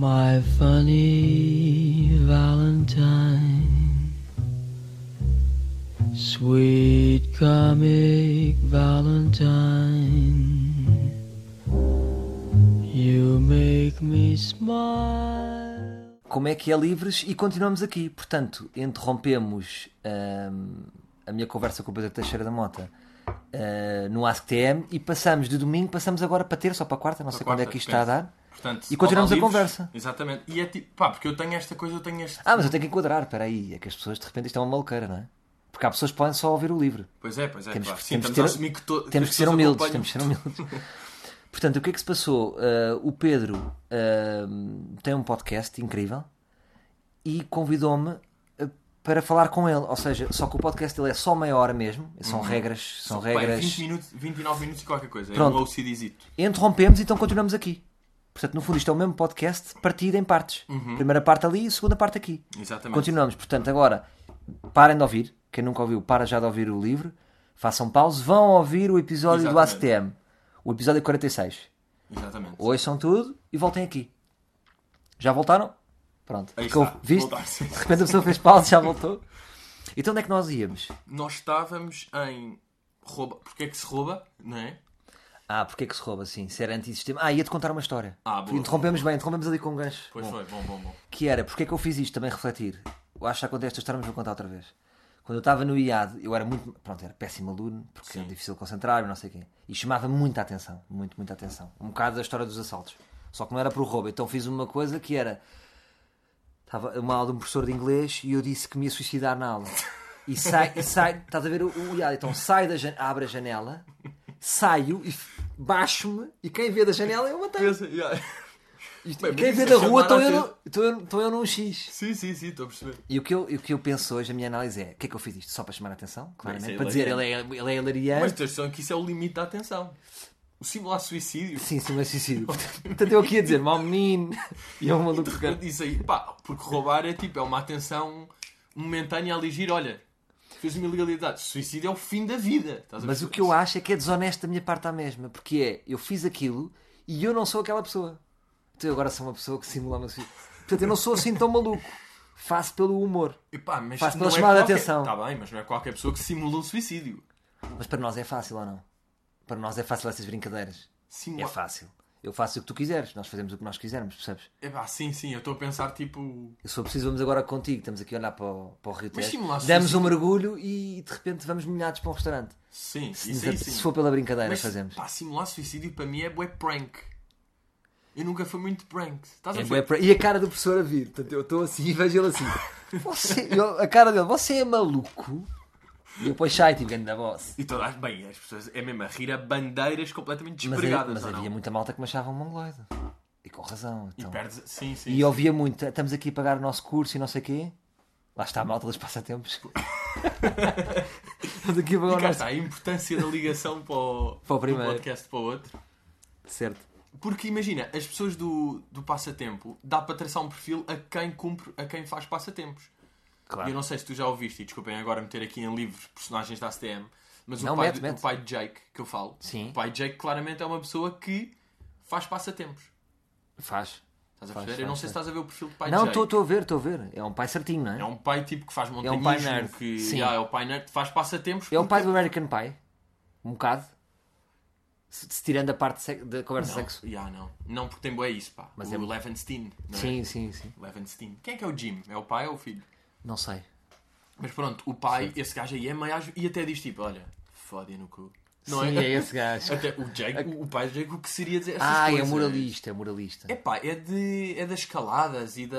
My funny Valentine, sweet comic Valentine, you make me smile. Como é que é livres e continuamos aqui. Portanto, interrompemos hum, a minha conversa com o Pedro Teixeira da Mota uh, no AskTM e passamos de domingo, passamos agora para terça ou para quarta, não sei quando é que isto está a dar. Portanto, E continuamos a livros, conversa. Exatamente. E é tipo, pá, porque eu tenho esta coisa, eu tenho este. Ah, mas eu tenho que enquadrar, espera aí, é que as pessoas de repente isto é uma maluqueira, não é? Porque há pessoas que podem só ouvir o livro. Pois é, pois é. Temos, claro. Sim, temos, a ter- assumir que to- temos que ser humildes, temos que ser humildes. Portanto, o que é que se passou? Uh, o Pedro uh, tem um podcast incrível e convidou-me uh, para falar com ele. Ou seja, só que o podcast dele é só meia hora mesmo. São regras. São é regras. 20 minutos, 29 minutos e qualquer coisa. Pronto. É um OCDzito. Interrompemos, então continuamos aqui. Portanto, no fundo, isto é o mesmo podcast partido em partes. Primeira parte ali e segunda parte aqui. Exatamente. Continuamos. Portanto, agora, parem de ouvir. Quem nunca ouviu, para já de ouvir o livro. Façam pause. Vão ouvir o episódio do Exatamente. ACTM. O episódio 46. Exatamente. Ouçam tudo e voltem aqui. Já voltaram? Pronto. Aí Ficou- está. Viste? De repente a pessoa fez pausa e já voltou. Então onde é que nós íamos? Nós estávamos em rouba. Porque é que se rouba, não é? Ah, porque é que se rouba assim? Se era antissistema. Ah, ia-te contar uma história. Ah, boa, interrompemos bem, interrompemos ali com um gancho. Pois Bom. foi, bom, bom, bom. que era, porque é que eu fiz isto, também refletir. Eu acho que já contei esta história, mas vou contar outra vez. Quando eu estava no IAD, eu era muito, pronto, era péssimo aluno, porque era difícil concentrar não sei o quê. E chamava muita atenção, muito, muita atenção. Um bocado da história dos assaltos. Só que não era por roubo. Então fiz uma coisa que era, estava uma aula de um professor de inglês e eu disse que me ia suicidar na aula. E sai, e sai estás a ver o, o IAD, então sai da janela, abre a janela, saio e baixo-me e quem vê da janela eu matei. Pensa, yeah. Isto- Bem, quem vê da é rua estou eu, no- estou eu, estou eu num X. Sim, sim, sim, estou a perceber. E o que, eu, o que eu penso hoje, a minha análise é: o que é que eu fiz isto? Só para chamar a atenção? Claramente. É para dizer ele é, ele é hilariante. Mas atenção que isso é o limite da atenção. O simular suicídio. Sim, sim, mas suicídio. Portanto, eu aqui a dizer: mau menino. E é um maluco. Isso aí, pá, porque roubar é tipo, é uma atenção momentânea a ligir, olha, fez uma ilegalidade. Suicídio é o fim da vida. Mas o que eu acho é que é desonesto da minha parte à mesma. Porque é: eu fiz aquilo e eu não sou aquela pessoa. Então eu agora sou uma pessoa que simula uma suicídio. Portanto, eu não sou assim tão maluco. Faço pelo humor. Epá, mas Faz não pela é chamada de qualquer- atenção. Tá bem, mas não é qualquer pessoa que simula um suicídio. Mas para nós é fácil ou não? Para nós é fácil essas brincadeiras. Simula... É fácil. Eu faço o que tu quiseres. Nós fazemos o que nós quisermos, percebes? Epá, sim, sim, eu estou a pensar tipo. Se for preciso, vamos agora contigo. Estamos aqui a olhar para o, para o Rio Mas simular Damos um mergulho e de repente vamos molhados para um restaurante. Sim, Se, isso aí sim. se for pela brincadeira, Mas, fazemos. pá, simular suicídio para mim é bué prank. Eu nunca fui muito prank. Estás a É ver? pra- E a cara do professor a vir. Portanto, eu estou assim e vejo ele assim. Você... eu- a cara dele, você é maluco? E depois sai, tipo, da voz. E todas, bem, as pessoas é mesmo a rir a bandeiras completamente Mas, despregadas. mas não? havia muita malta que me achava um mongoloide. E com razão. E Então. perdes. Sim, sim. E ouvia muito, estamos aqui a pagar o nosso curso e não sei o quê. Lá está a malta dos passatempos. estamos aqui a pagar E cá nosso... está a importância da ligação para o, Para o primeiro. podcast para o outro. Certo. Porque imagina, as pessoas do, do passatempo dá para traçar um perfil a quem cumpre, a quem faz passatempos. E Claro. eu não sei se tu já ouviste, e desculpem agora meter aqui em livros personagens da ACTM, mas Não, o, pai, mete, mete. o pai de Jake, que eu falo, Sim. o pai de Jake claramente é uma pessoa que faz passatempos. Faz. Estás a Faz, eu não faz, sei se faz. estás a ver o perfil do pai Não, de Jake. estou a ver, estou a ver. É um pai certinho, não é? É um pai tipo que faz um montanhismo, pai nerd. que Sim. yeah, é o pai nerd, faz passatempos. É o porque- pai do American Pie. Um bocado. Se, se tirando a parte da conversa Não, sexo. yeah, não. não, porque tem boé isso, pá. Mas o é- Levenstein, não é? Sim, sim, sim. Levenstein. Quem é que é o Jim? É o pai ou o filho? Não sei. Mas pronto, o pai, esse gajo aí é meio às- e até diz tipo, olha, fode no cu. Não sim, é? é esse gajo. Até o Jake, o, pai de Jake, o que seria dizer essas Ah, é coisas? moralista, é moralista. É pá, é, de, é das escaladas e da,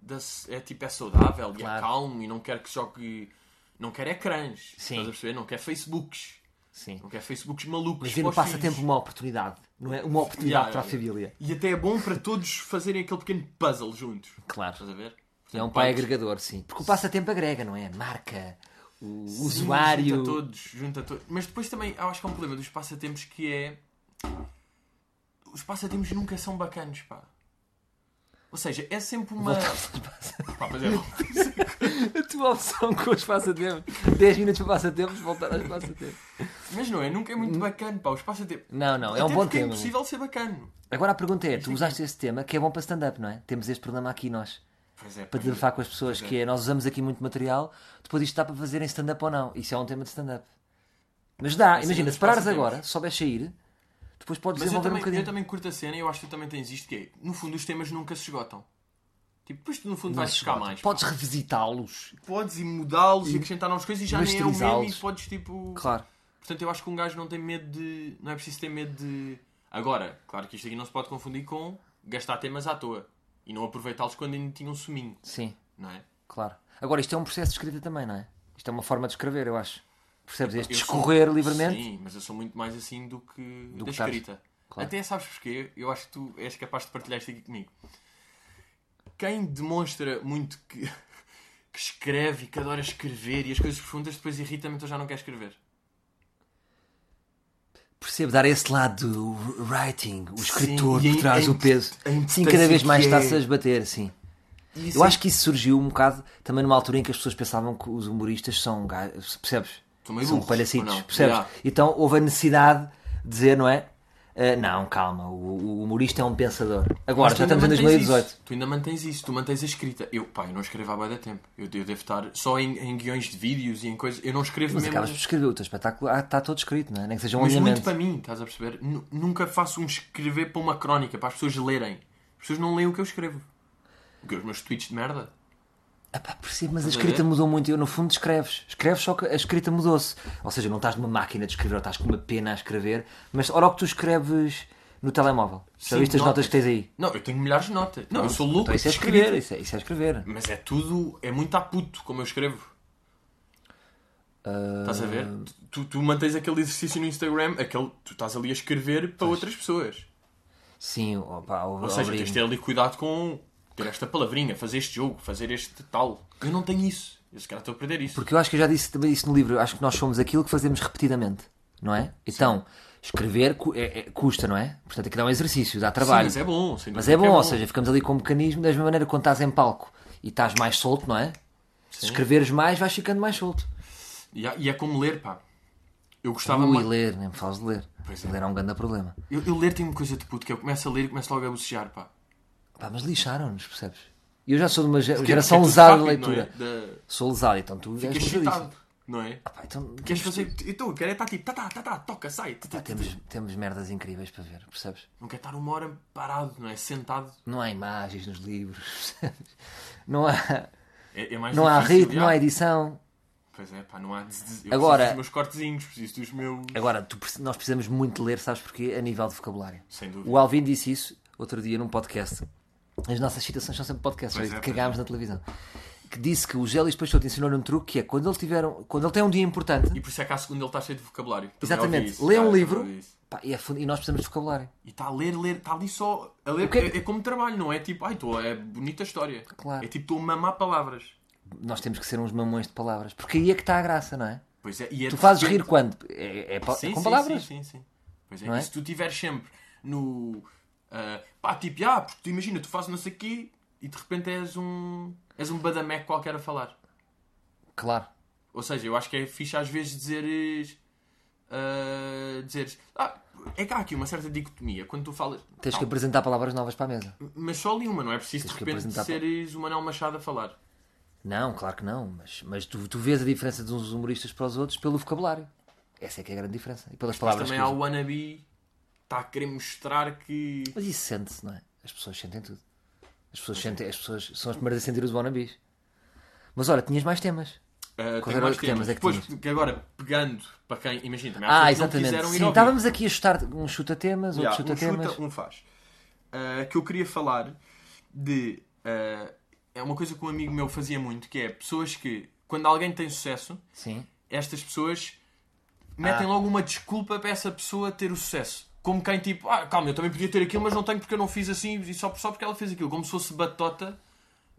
da. É tipo, é saudável e é Claro. calmo e não quer que jogue. Não quer ecrãs. Sim. Estás a perceber? Não quer Facebooks. Sim. Não quer Facebooks malucos. Mas ele para os passa filhos. tempo uma oportunidade. Não é? Uma oportunidade Yeah, para a yeah, família. E até é bom para todos fazerem aquele pequeno puzzle juntos. Claro. Estás a ver? É um pai agregador, sim. Porque o passatempo agrega, não é? Marca, o Sim, usuário. Junta todos, junta todos. Mas depois também acho que há um problema dos passatempos que é. Os passatempos nunca são bacanos, pá. Ou seja, é sempre uma. Pá, pois é, A tua opção com os passatempos. 10 minutos para passatempos, voltar aos passatempos. Mas não é, nunca é muito bacana, pá, os passatempos. Não, não, é um Até bom porque tema. É impossível ser bacana. Agora a pergunta é: tu usaste esse tema que é bom para stand-up, não é? Temos este problema aqui nós. É, Para desabafar com as pessoas, é. que é nós usamos aqui muito material, depois isto dá para fazer em stand-up ou não. Isso é um tema de stand-up. Mas dá, Essa imagina, se parares agora, souberes sair, depois podes Mas eu desenvolver um também, bocadinho. eu também curto a cena e eu acho que tu também tens isto que é, no fundo os temas nunca se esgotam. Tipo, depois tu no fundo vais buscar mais. Podes revisitá-los. Podes e mudá-los e acrescentar novas coisas e já nem é o mesmo e podes tipo. Claro. Portanto, eu acho que um gajo não tem medo de. Não é preciso ter medo de. Agora, claro que isto aqui não se pode confundir com gastar temas à toa e não aproveitá-los quando ainda tinham um suminho, Sim, não é? claro. Agora, isto é um processo de escrita também, não é? Isto é uma forma de escrever, eu acho. Percebes? Este Eu sou- discorrer livremente. Sim, mas eu sou muito mais assim do que Do da que escrita. Claro. Até sabes porquê? Eu acho que tu és capaz de partilhar isto aqui comigo. Quem demonstra muito que, que escreve e que adora escrever e as coisas profundas, depois irrita-me, então já não quer escrever. Percebo dar esse lado do writing, o escritor e por trás import- peso. Sim, cada vez mais é. está-se a esbater, sim. E Eu acho que isso surgiu um bocado também numa altura em que as pessoas pensavam que os humoristas são percebes? São meio São burros, palhacitos, percebes? Yeah. Então houve a necessidade de dizer, não é? Ah, não, calma, o, o humorista é um pensador. Agora, Mas já estamos em mantens 2018. isso. Tu ainda mantens isso, tu mantens a escrita. Eu, pá, eu não escrevo há de tempo. Eu, eu devo estar só em, em guiões de vídeos e em coisas. Eu não escrevo Mas mesmo. acabas por escrever o teu espetáculo, ah, está todo escrito, não é? Nem que seja um Mas muito alinhamento. para mim, estás a perceber? Nu- Nunca faço um escrever para uma crónica, para as pessoas lerem. As pessoas não leem o que eu escrevo. O que? Os meus tweets de merda? Epá, percebo, mas a escrita mudou muito. Eu, no fundo, escreves. Escreves, só que a escrita mudou-se. Ou seja, não estás numa máquina de escrever ou estás com uma pena a escrever, mas ora o que tu escreves no telemóvel. Já viste as notas que tens aí? Não, eu tenho milhares de notas. Não, eu sou louco Então isso é escrever, isso é, isso é escrever. Mas é tudo, é muito a puto como eu escrevo. Ah, Estás a ver? Tu, tu mantens aquele exercício no Instagram, aquele, tu estás ali a escrever para outras pessoas. Sim, opa, Ou seja, tens de ter ali cuidado com ter esta palavrinha, fazer este jogo, fazer este tal. Eu não tenho isso. Eu se calhar estou a perder isso. Porque eu acho que eu já disse também isso no livro. Eu acho que nós somos aquilo que fazemos repetidamente, não é? Então, escrever cu- é- é- custa, não é? Portanto, aquilo é um exercício, dá Sim, trabalho. mas é bom. sem Mas dúvida é que bom, ou seja, ficamos ali com um mecanismo, da mesma maneira que quando estás em palco e estás mais solto, não é? Se escreveres mais, vais ficando mais solto. E, há- e é como ler, pá. Eu gostava Ui, mais. ler, nem me falas de ler. Pois é. Ler é um grande problema. Eu, eu ler tenho uma coisa de puto, que eu começo a ler e começo logo a bocejar, pá. Pá, mas lixaram-nos, percebes? E eu já sou de uma ge- Porque- geração é lesada de rápido, leitura. é? Da- Sou lesado, então tu és Ficas pesadíssimo. excitado, não é? Ah, pá, então, Queres fazer. Então, eu quero é estar tipo, tá, tá, tá, tá, toca, sai. tá, tá, tá, temos, temos merdas incríveis para ver, percebes? Não quer estar uma hora parado, não é? Sentado. Não há imagens nos livros, percebes? Não há, É, é não há difícil, ritmo, já. não há edição. Pois é, pá, não há. Eu Agora- preciso dos meus cortezinhos, preciso dos meus. Agora, tu nós precisamos muito ler, sabes porquê? A nível de vocabulário. Sem dúvida. O Alvin disse isso outro dia num podcast. As nossas citações são sempre podcasts, Pois é, cagámos na televisão. Que disse que o Gélis Peixoto ensinou-lhe um truque que é quando ele, tiver, um- quando ele tem um dia importante, E por isso é que à segunda ele está cheio de vocabulário. Também exatamente, lê um livro pá, e, é e nós precisamos de vocabulário. E está a ler, ler, está ali só. A ler, é é, é como trabalho, não é tipo, ai, tô, é bonita história. Claro. É tipo, estou a mamar palavras. Nós temos que ser uns mamões de palavras, porque aí é que está a graça, não é? Pois é, e é Tu fazes repente- rir quando? É, é Sim, com sim, palavras. Sim, sim, sim. Pois é, Não é? e se tu estiveres sempre no. Ah, pá, tipo, ah, porque tu imagina, tu fazes não sei o quê e de repente és um. és um badameco qualquer a falar. Claro. Ou seja, eu acho que é fixe às vezes dizeres. ah, dizeres. Ah, é que há aqui uma certa dicotomia. Quando tu falas. Tens que Tal, apresentar palavras novas para a mesa. Mas só ali uma, não é preciso Tens de que repente apresentar seres o Manel Machado a falar. Não, claro que não. Mas, mas tu, tu vês a diferença de uns humoristas para os outros pelo vocabulário. Essa é que é a grande diferença. E pelas Mas palavras também que há o wannabe. Está a querer mostrar que. Mas isso sente-se, não é? As pessoas sentem tudo. As pessoas, sentem, as pessoas são as primeiras a sentir os wannabes. Mas olha, tinhas mais temas. Uh, Quais tenho eram mais os temas é que Depois, tinhas? que agora, pegando para quem. Imagina, também há Ah, pessoas que não exatamente. quiseram ir Sim, ouvir. estávamos aqui a chutar um chuta-temas, outro Yeah, chuta-temas. um chuta, um faz. Uh, que eu queria falar de. uh, é uma coisa que um amigo meu fazia muito, que é pessoas que, quando alguém tem sucesso, Sim. estas pessoas metem Ah. logo uma desculpa para essa pessoa ter o sucesso. Como quem tipo, ah, calma, eu também podia ter aquilo, mas não tenho porque eu não fiz assim e só, só porque ela fez aquilo. Como se fosse batota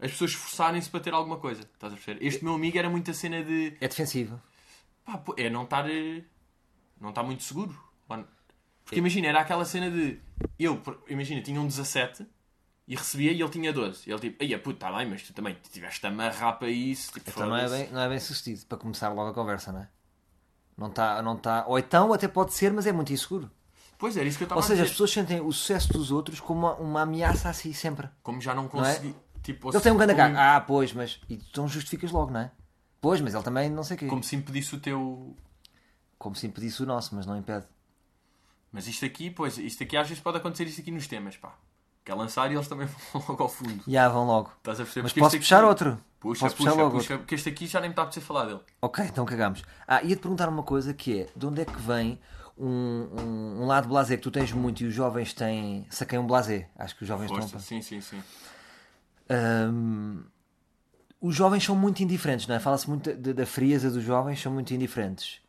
as pessoas esforçarem-se para ter alguma coisa. Estás a perceber? Este meu amigo era muito a cena de. É defensivo. Pá, é não estar. eh, Não estar muito seguro. Porque imagina, era aquela cena de. Eu, imagina, tinha um 17 e recebia e ele tinha 12. E ele tipo, aí puto, está bem, mas tu também tiveste a amarrar para isso. Tipo, Então não é, foda-se." bem, não é bem sucedido para começar logo a conversa, não é? Não está, não tá... Ou então até pode ser, mas é muito inseguro. Pois era isso que eu estava Ou a seja, as dizer. pessoas sentem o sucesso dos outros como uma, uma ameaça a si sempre. Como já não é? consegui. Tipo, Ele tem um grande como-. Ah, pois, mas. E tu não justificas logo, não é? Pois, mas ele também não sei o quê. Como se impedisse o teu. Como se impedisse o nosso, mas não impede. Mas isto aqui, pois, isto aqui às vezes pode acontecer isto aqui nos temas, pá. Quer lançar e eles também vão logo ao fundo. Já vão logo. Estás a perceber? Mas posso puxar aqui- outro? Puxa, Posso puxa, puxar logo puxa, porque este aqui já nem me está a apetecer falar dele. Ok, então cagamos. Ah, ia-te perguntar uma coisa que é: de onde é que vem um, um, um lado blasé que tu tens muito e os jovens têm. Saquei um blasé. Acho que os jovens Força, estão. sim, sim, sim. Ahm, os jovens são muito indiferentes, não é? Fala-se muito da, da frieza dos jovens, são muito indiferentes.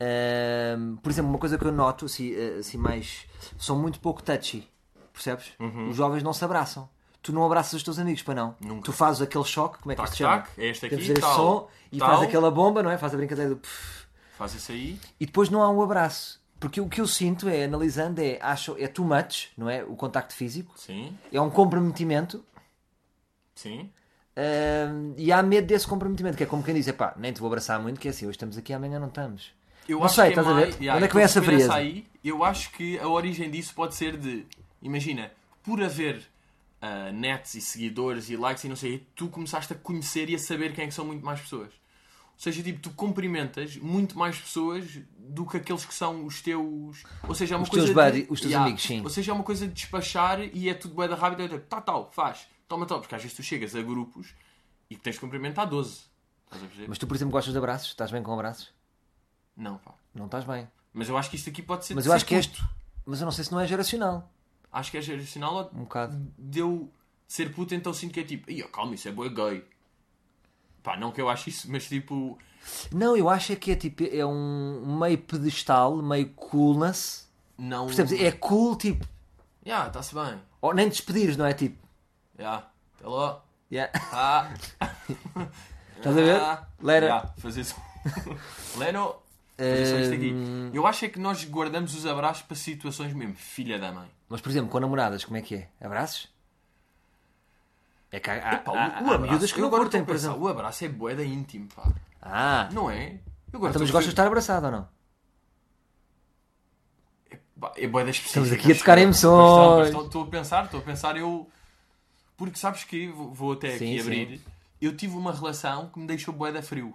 Ahm, por exemplo, uma coisa que eu noto, assim, eh, assim mais. são muito pouco touchy, percebes? Os jovens não se abraçam. Tu não abraças os teus amigos, para não? Nunca. Tu fazes aquele choque, como é que Tac, se chama? tac, é este aqui, tal, som e tal. faz aquela bomba, não é? Faz a brincadeira do. pff, Faz isso aí. e depois não há um abraço. Porque o que eu sinto é, analisando, é, acho, é too much, não é? O contacto físico. Sim, É um comprometimento sim. Ahm, e há medo desse comprometimento, que é como quem diz: pá, nem te vou abraçar muito, que é assim, hoje estamos aqui, amanhã não estamos. Eu Não acho sei, que estás a mais- ver? Yeah, Onde é que vem essa a frieza? aí. Eu acho que a origem disso pode ser de. Imagina, por haver ah, nets e seguidores e likes e não sei, tu começaste a conhecer e a saber quem é que são muito mais pessoas. Ou seja, tipo, tu cumprimentas muito mais pessoas do que aqueles que são os teus. Ou seja, é uma Os coisa. teus de- buddy- os teus amigos, sim. Ou seja, é uma coisa de despachar e é tudo bué da rápida. É tipo, tá, tal, faz, toma, toma. Porque às vezes tu chegas a grupos e que tens de cumprimentar 12. Estás a perceber? Mas tu, por exemplo, gostas de abraços? Estás bem com abraços? Não, pá. Não estás bem. Mas eu acho que isto aqui pode ser. Mas de eu acho que este. Mas eu não sei se não é geracional. Acho que é geracional ou Um bocado. deu de ser puto, então sinto que é tipo, Ih, calma, isso é boa gay. Pá, não que eu acho isso, mas tipo, Não, eu acho é que é tipo. É um meio pedestal, meio coolness. não. Percebes? É cool, tipo. Ya, está-se bem. Ou nem despedires, não é? Tipo. Ya, até lá. yeah. Ah. Estás a ver? Ah. Lera. Ya, fazer isso. Leno. Fazer só isto aqui. Hum. Eu acho é que nós guardamos os abraços para situações mesmo, filha da mãe. Mas, por exemplo, com namoradas, como é que é? Abraços? É que há, há, o, há abraço, miúdas que não curtem, por exemplo. O abraço é boeda íntimo, pá. Ah, Não é? Eu agora então, mas gostas de estar abraçado ou não? Pá, É boeda específica. Estamos aqui a tocar eu. emoções. Mas Estou a pensar, estou a pensar, eu... Porque sabes que, vou até Sim, aqui sim. abrir, eu tive uma relação que me deixou boeda frio.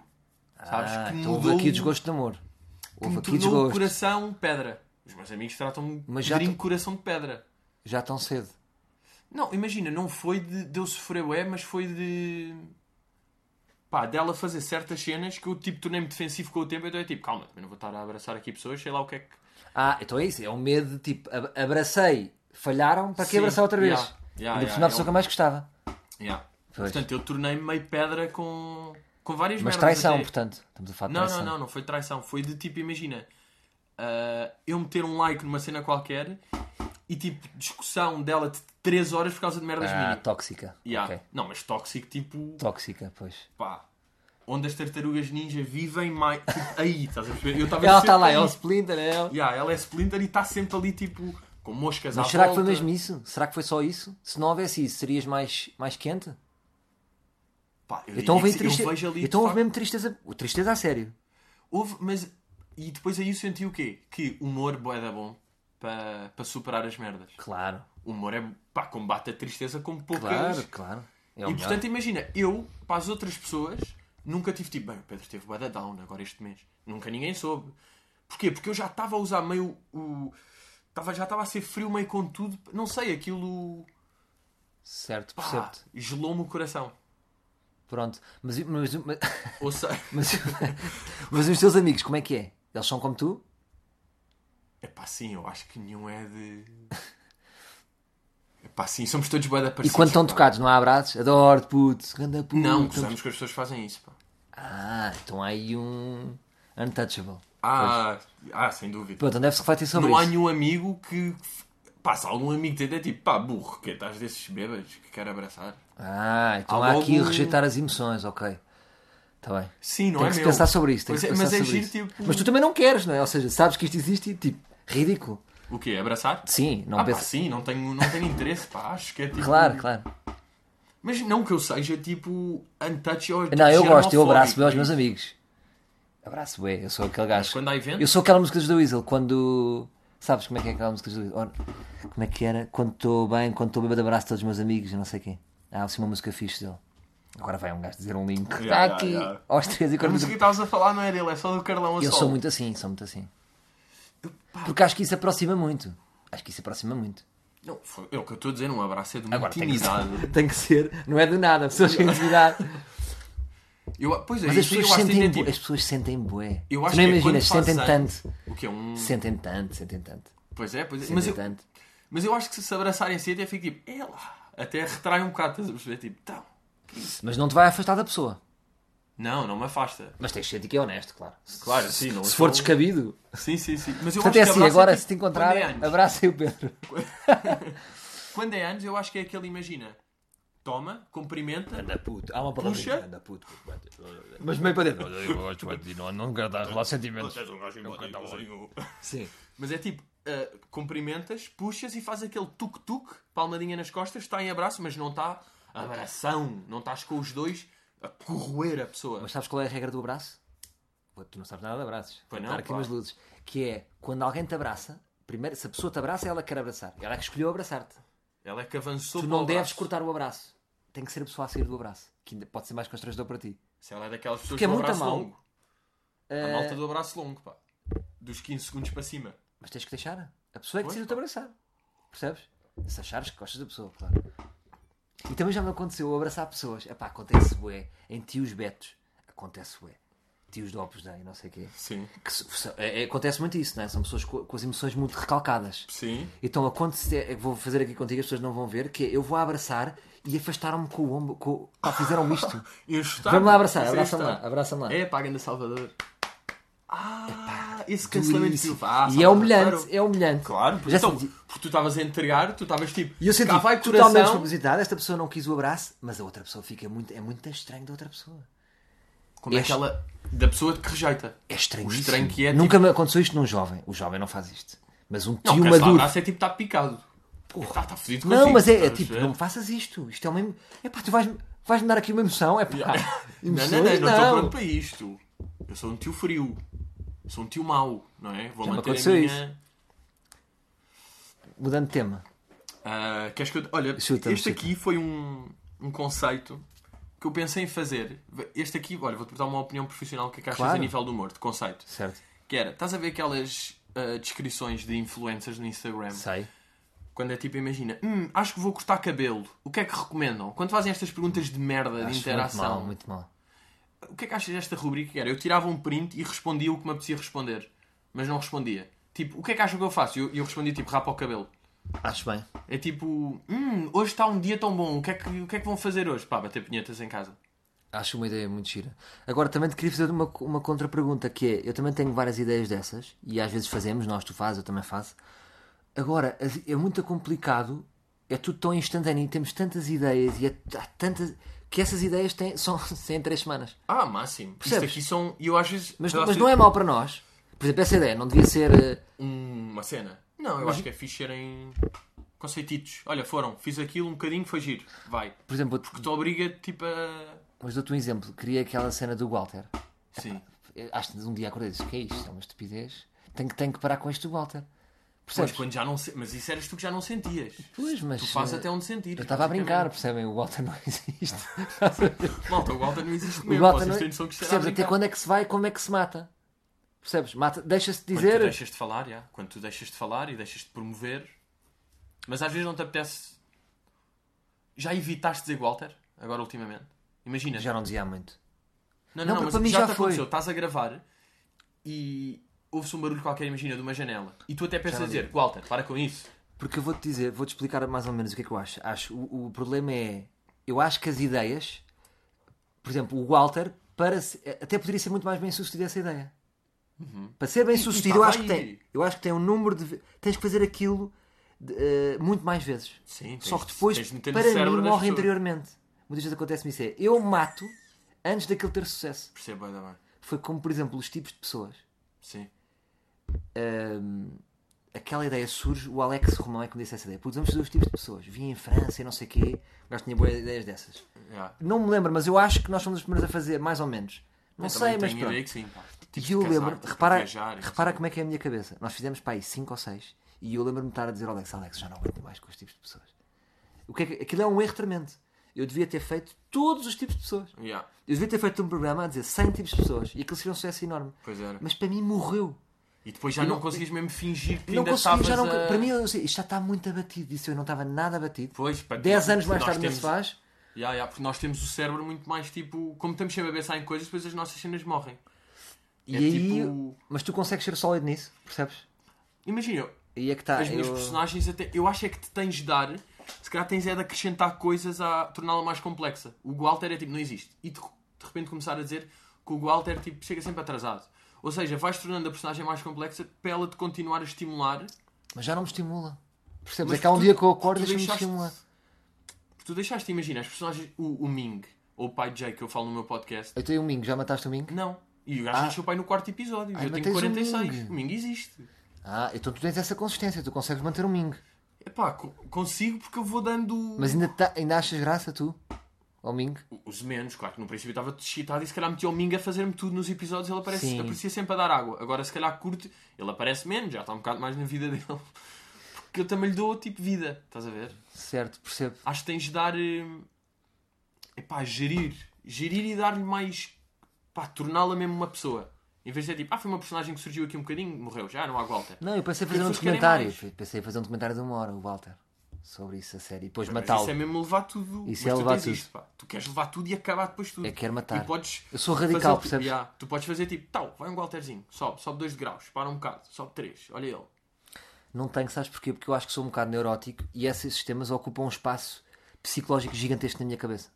Sabes? Ah, que então mudou, houve aqui desgosto de amor. Houve aqui desgosto. coração pedra. Os meus amigos tratam-me de já coração de pedra. Já tão cedo. Não, imagina, não foi de, de eu sofrer ué, mas foi de... Pá, dela fazer certas cenas que eu tipo tornei-me defensivo com o tempo, então é tipo, calma, não vou estar a abraçar aqui pessoas, sei lá o que é que... Ah, então é isso. É um medo de tipo, ab- abracei, falharam, para que Sim, abraçar outra vez? yeah, yeah, Ainda por yeah, cima a é pessoa um- que eu mais gostava. Yeah. Pois. Portanto, eu tornei-me meio pedra com, com várias Mas traição, até. portanto. Estamos a falar de Não, traição. não, não, não foi traição. Foi de tipo, imagina, ah, eu meter um like numa cena qualquer e tipo, discussão dela de 3 horas por causa de merdas Ah, mínimas. tóxica. Yeah. Ok. Não, mas tóxico, tipo, Tóxica, pois. pá. Onde as tartarugas ninja vivem mais. Tipo, aí, estás a perceber? Eu estava Ela está lá, aí. é o Splinter, é ela. Yeah, ela é Splinter e está sempre ali, tipo, com moscas à Mas será que foi volta. mesmo isso? Será que foi só isso? Se não houvesse isso, serias mais, mais quente? Pá, eu Então houve de Então houve mesmo tristeza. Tristeza a sério. Houve, mas. E depois aí eu senti o quê? Que humor bué da bom para para superar as merdas. Claro. O humor é. pá, combate a tristeza como poucas. Claro, claro. É e melhor. portanto, imagina, eu, para as outras pessoas, nunca tive tipo, bem, o Pedro teve da down agora este mês. Nunca ninguém soube. Porquê? Porque eu já estava a usar meio o. Tava, já estava a ser frio meio com tudo. Não sei, aquilo. Certo, pá, percebo-te. gelou-me o coração. Pronto. Mas, mas, mas, Ou seja, mas, mas os teus amigos, como é que é? Eles são como tu? É pá, sim, eu acho que nenhum é de. É pá, sim, somos todos bué da E parecidos. quando estão pá. tocados, não há abraços? Adoro, puto. Ganda puto. Não, gostamos que as pessoas fazem isso, pá. Ah, então há aí um untouchable. Ah, ah sem dúvida. Pronto, então deve-se refletir sobre não há isso. nenhum amigo que. Passa, algum amigo teu é tipo, pá, burro, que estás desses bêbados que quer abraçar. Ah, então Há há aqui rejeitar as emoções, ok. Está bem. Sim, não tem é que se meu. pensar sobre isso. Tem Pois que é, se pensar mas é sobre giro, isso. tipo. Mas tu também não queres, não é? Ou seja, sabes que isto existe e tipo, ridículo. O quê? Abraçar? Sim, não ah, pá, penso. sim, não tenho, não tenho interesse, pá. Acho que é tipo. Claro, claro. Mas não que eu seja tipo untouch ou. Não, eu gosto, eu abraço bem aos germofóbico. meus amigos. Abraço bem, eu sou aquele gajo. Quando há evento, Eu sou aquela música dos The Weasel, quando. Sabes como é que é aquela música dos The Weasel? Ora, Como é que era? Quando estou bem, quando estou bêbado, abraço todos os meus amigos, e não sei quem. Há assim uma música fixe dele. Agora vai um gajo dizer um link. Está Yeah, aqui, yeah, yeah. aos 13 e a 40 música que estavas a falar não é dele, é só do Carlão a Eu sou muito assim, sou muito assim. Porque acho que isso aproxima muito. Acho que isso aproxima muito. Não, foi, é o que eu estou a dizer, um abraço é de uma Agora tem que, intimidade. ser, tem que ser, não é de nada, pessoas com intimidade. Eu, pois é, Mas as pessoas, sentem, é bué- tipo- as pessoas sentem bué. Eu Tu acho não que é imaginas, sentem anos. tanto. O que é um. Sentem tanto, sentem tanto. Pois é, pois é. Sentem Mas eu, tanto. mas eu acho que se se abraçarem assim até fico tipo, é lá. Até retrai um bocado, estás a perceber? Tipo, então. Mas não te vai afastar da pessoa. Não, não me afasta. Mas tens de ser que é honesto, claro. Claro, sim, não Se sou- for descabido. Sim, sim, sim. Mas eu Portanto, é acho que assim, agora tipo, se te quando é abraça o Pedro. Quando é anos, eu acho que é aquele, imagina, toma, cumprimenta, Anda puto. Há uma Puxa. Anda puto. Mas meio para dentro. Eu gosto de não, não quero dar lá sentimentos. Sim. mas é tipo, uh, cumprimentas, puxas e faz aquele tuk-tuk, palmadinha nas costas, está em abraço, mas não está abração, não estás com os dois a corroer a pessoa. Mas sabes qual é a regra do abraço? Tu não sabes nada de abraços. Pois não, aqui umas luzes. Que é, quando alguém te abraça, primeiro, se a pessoa te abraça, ela quer abraçar. Ela é que escolheu abraçar-te. Ela é que avançou Tu não deves abraço. cortar o abraço. Tem que ser a pessoa a sair do abraço. Que ainda pode ser mais constrangedor para ti. Se ela é daquelas pessoas Porque é do muito abraço longo. A Eh, malta do abraço longo, pá. Dos 15 segundos para cima. Mas tens que deixar. A pessoa é que Pois, decide te abraçar. Percebes? Se achares que gostas da pessoa, claro. E também já me aconteceu eu abraçar pessoas. Epá, acontece bué. Em tios betos. Acontece bué. Tios do Opus Dei, não sei o quê. Sim. Que é- é- acontece muito isso, não é? São pessoas co- com, as emoções muito recalcadas. Sim. Então acontecer, vou fazer aqui contigo, as pessoas não vão ver, que é, eu vou abraçar e afastaram-me com o ombro. Com, pá, fizeram-me isto. Vamos lá abraçar, abraça-me lá, abraça-me lá. É, paga da Salvador. Ah, esse cancelamento de. Ah, e é humilhante, claro. é humilhante. Claro, porque, Já então, senti- porque tu estavas a entregar, tu estavas tipo. E eu senti vai totalmente despropositado. Esta pessoa não quis o abraço, mas a outra pessoa fica muito. É muito estranho da outra pessoa. Como é aquela da pessoa que rejeita. É estranho. O estranho que é. Nunca me aconteceu isto num jovem. O jovem não faz isto. Mas um Tipo... tio Não, o maduro. abraço é tipo, está picado. Está tá fedido Não, mas é, é tipo, ver? não me faças isto. Isto é uma. É pá, tu vais, vais dar aqui uma emoção. É pá. Não, não, Emoções, não, não estou pronto para isto. Eu sou um tio frio. Sou um tio mau, não é? Vou Já manter a minha. Mudando de tema. Ah, queres que eu... Olha, Chuta-me, este chuta. aqui foi um, um conceito que eu pensei em fazer. Este aqui, olha, vou-te dar uma opinião profissional o que é que achas Claro. a nível do humor, de conceito. Certo. Que era, estás a ver aquelas ah, descrições de influencers no Instagram? Sei. Quando é tipo, imagina, hum, acho que vou cortar cabelo. O que é que recomendam? Quando fazem estas perguntas de merda, de Acho interação, Muito mal, muito mal. O que é que achas desta rubrica? Que era, eu tirava um print e respondia o que me apetecia responder. Mas não respondia. Tipo, o que é que acham que eu faço? E eu, eu respondia tipo, rapa o cabelo. Acho bem. É tipo, hum, hoje está um dia tão bom, o que é que, o que, é que vão fazer hoje? Pá, bater punhetas em casa. Acho uma ideia muito gira. Agora também te queria fazer uma, uma contra-pergunta que é, eu também tenho várias ideias dessas, e às vezes fazemos, nós tu fazes, eu também faço. Agora, é muito complicado, é tudo tão instantâneo, e temos tantas ideias, e é- há tantas, que essas ideias têm, são sem três semanas. Ah, máximo. Percebes? Isto aqui são. Eu às vezes. Mas, mas não é mau para nós. Por exemplo, essa ideia não devia ser... eh, Uma cena. Não, eu acho que é fixe serem conceititos. Olha, foram, fiz aquilo um bocadinho, foi giro. Vai. Por exemplo, Que te obriga, tipo, a. mas dou-te um exemplo. Queria aquela cena do Walter. Sim. Eu Acho que um dia acordei e disse, o que é isto? É uma estupidez. Tenho, que- tenho que parar com isto do Walter. Pois, Percebes? quando já não se... Mas isso eras tu que já não sentias. Pois, mas... Tu fazes eh, até onde sentir. Eu estava a brincar, percebem? O Walter não existe. Malta, o Walter não existe o mesmo. Walter Vocês não... têm a Percebes até quando é que se vai e como é que se mata? Percebes? Mata... Deixa-se Quando dizer. tu deixas de falar, já. Quando tu deixas de falar e deixas de promover. Mas às vezes não te apetece. Já evitaste dizer Walter? Agora, ultimamente? Imagina. Já não dizia há muito. Não, Não, não, não, mas para mim já, já te foi. aconteceu. Estás a gravar e ouve-se um barulho qualquer, imagina, de uma janela. E tu até pensas a dizer, Walter, para com isso. Porque eu vou-te dizer, vou-te explicar mais ou menos o que é que eu acho. acho o, o problema é. Eu acho que as ideias. Por exemplo, o Walter, para se- até poderia ser muito mais bem sucedido essa ideia. Para ser bem sucedido, eu estava acho que tem. Eu acho que tem um número de. Tens que fazer aquilo de, eh, muito mais vezes. Sim, Só que de- depois, de para mim, morre interiormente. Muitas vezes acontece-me isso. É, eu mato antes daquilo ter sucesso. Percebo ainda bem. Foi como, por exemplo, os tipos de pessoas. Sim. Ahm, aquela ideia surge, o Alex Romão é que me disse essa ideia. Putz, vamos fazer os tipos de pessoas. Vim em França e não sei o quê. O gajo tinha boas ideias dessas. Yeah. Não me lembro, mas eu acho que nós fomos os primeiros a fazer, mais ou menos. Não Eu sei, mas tenho pronto. ideia que sim, pá. Tipos E eu lembro, tipo, repara, viajar repara como é que é a minha cabeça. Nós fizemos para aí 5 ou 6 e eu lembro-me de estar a dizer ao Alex, Alex, já não aguento mais com os tipos de pessoas. O que é que, aquilo é um erro tremendo. Eu devia ter feito todos os tipos de pessoas. Yeah, Eu devia ter feito um programa a dizer 100 tipos de pessoas e aquilo seria um sucesso enorme. Mas para mim morreu. E depois já não, não- conseguias mesmo fingir que não ainda estavas já não, a... Para mim, eu isto já está muito abatido. Disse eu, não estava nada abatido. Pois, pá, 10 anos mais tarde não temos... se faz. Yeah, yeah, porque nós temos o cérebro muito mais tipo. Como estamos sempre a pensar em coisas, depois as nossas cenas morrem. E É aí, tipo- mas tu consegues ser sólido nisso, percebes? Imagina, Aí é que está. as minhas eu- personagens até. Eu acho é que te tens de dar. Se calhar tens é de acrescentar coisas a torná-la mais complexa. O Walter é tipo, não existe. E de, de repente começar a dizer que o Walter tipo, chega sempre atrasado. Ou seja, vais tornando a personagem mais complexa para ela te continuar a estimular. Mas já não me estimula. Percebes? Mas é que há um tu- dia que eu acordo e deixaste- estimular. Porque tu deixaste, imagina, as personagens. O, o Ming, ou o pai de Jay que eu falo no meu podcast. Eu tenho um Mingo, já mataste o Mingo? Não. E o gajo Ah. nasceu o pai no quarto episódio. Ai, eu tenho tens o 46. Ming. O Ming existe. Ah, então tu tens essa consistência, tu consegues manter um Mingo. Epá, co- consigo porque eu vou dando. Mas ainda, tá- ainda achas graça tu? Ao Mingo? Os menos, claro que no princípio estava excitado e se calhar metia o Ming a fazer-me tudo nos episódios ele aparece, Sim. aparecia sempre a dar água. Agora se calhar curte, ele aparece menos, já está um bocado mais na vida dele. Porque eu também lhe dou tipo vida, estás a ver? Certo, percebo. Acho que tens de dar. hum, Epá, gerir. Gerir e dar-lhe mais. Pá, torná-la mesmo uma pessoa. Em vez de ser tipo, ah, foi uma personagem que surgiu aqui um bocadinho, morreu, já não há Walter. Não, eu pensei em fazer um documentário. Pensei em fazer um documentário de uma hora, o Walter. Sobre isso, a série. E depois matá-lo. Isso é mesmo levar tudo. Isso Mas é tu levar tudo. isto. Tu queres levar tudo e acabar depois tudo. É que quero matar. Podes Eu sou radical, fazer, percebes? Yeah, tu podes fazer tipo, tal, vai um Walterzinho, sobe, sobe 2 graus, para um bocado, sobe 3, olha ele. Não tenho, sabes porquê? Porque eu acho que sou um bocado neurótico e esses sistemas ocupam um espaço psicológico gigantesco na minha cabeça.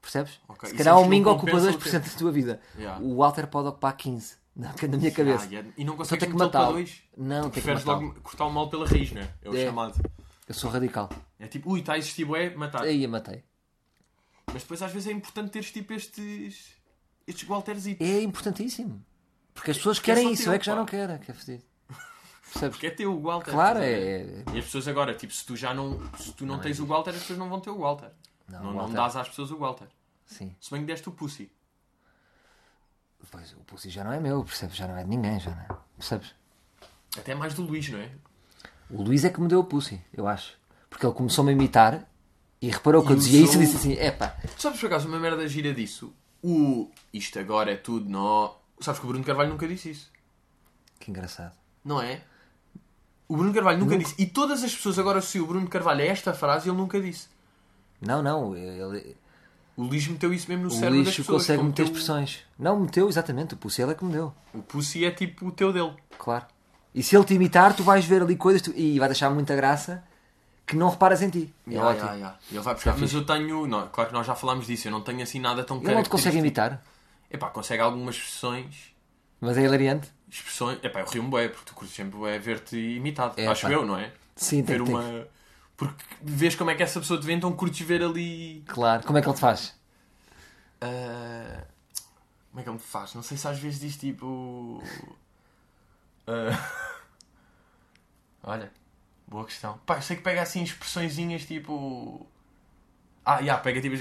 Percebes? Ok, Se calhar sabes o que Mingo ocupa compensa o 2% da tua vida. Yeah. O Walter pode ocupar 15% na, na minha cabeça. Ah, yeah. E não consegues que matá-lo. 2. Não, que Preferes matá-lo. logo cortar o mal pela raiz, né? É o É. chamado. Eu sou radical. É tipo, ui, está a existir bué, matar. Aí a matei. Mas depois às vezes é importante teres tipo estes. estes Walterzitos. É importantíssimo. Porque as pessoas Porque é querem só isso, teu, é que já pá. não querem, que é fedido. Percebes? Porque é teu o Walter. Claro, é. é- E as pessoas agora, tipo, se tu já não, se tu não, tens o Walter, as pessoas não vão ter o Walter. Não, Não, não Walter- dás às pessoas o Walter. Sim. Se bem que deste o Pussy. Pois o Pussy já não é meu, percebes? Já não é de ninguém, já não é. Percebes? Até mais do Luís, não é? O Luís é que me deu o Pussy, eu acho. Porque ele começou-me a imitar e reparou que E eu dizia isso usou- e disse assim: epá, sabes por acaso uma merda gira disso? O isto agora é tudo, não. Sabes que o Bruno Carvalho nunca disse isso. que engraçado. Não é? O Bruno Carvalho nunca, disse. E todas as pessoas agora associam o Bruno Carvalho a esta frase e ele nunca disse. Não, não, ele, O Luís meteu isso mesmo no o cérebro das lixo pessoas. consegue como meter meteu- expressões. Não, meteu, exatamente, o Pussy é que me deu, O Pussy é tipo o teu dele. claro. E se ele te imitar, tu vais ver ali coisas tu- e vai deixar muita graça que não reparas em ti. É Ya, ótimo. ya, ya. Ele vai buscar. Mas fixe. eu tenho. Não, claro que nós já falámos disso. Eu não tenho assim nada tão Ele não te consegue imitar, Epá, consegue algumas expressões. mas é hilariante. Expressões. Epá, eu rio-me bem, porque tu curtes sempre é ver-te imitado. É, Acho pá. eu, não é? Sim, tem, ver tem. uma. Porque vês como é que essa pessoa te vê, então curtes ver ali. Claro, como é que ele te faz? Ah, Como é que ele me faz? Não sei se às vezes diz tipo. Ah, Olha, boa questão. Pá, eu sei que pega assim expressõezinhas tipo. Ah, já, pega tipo.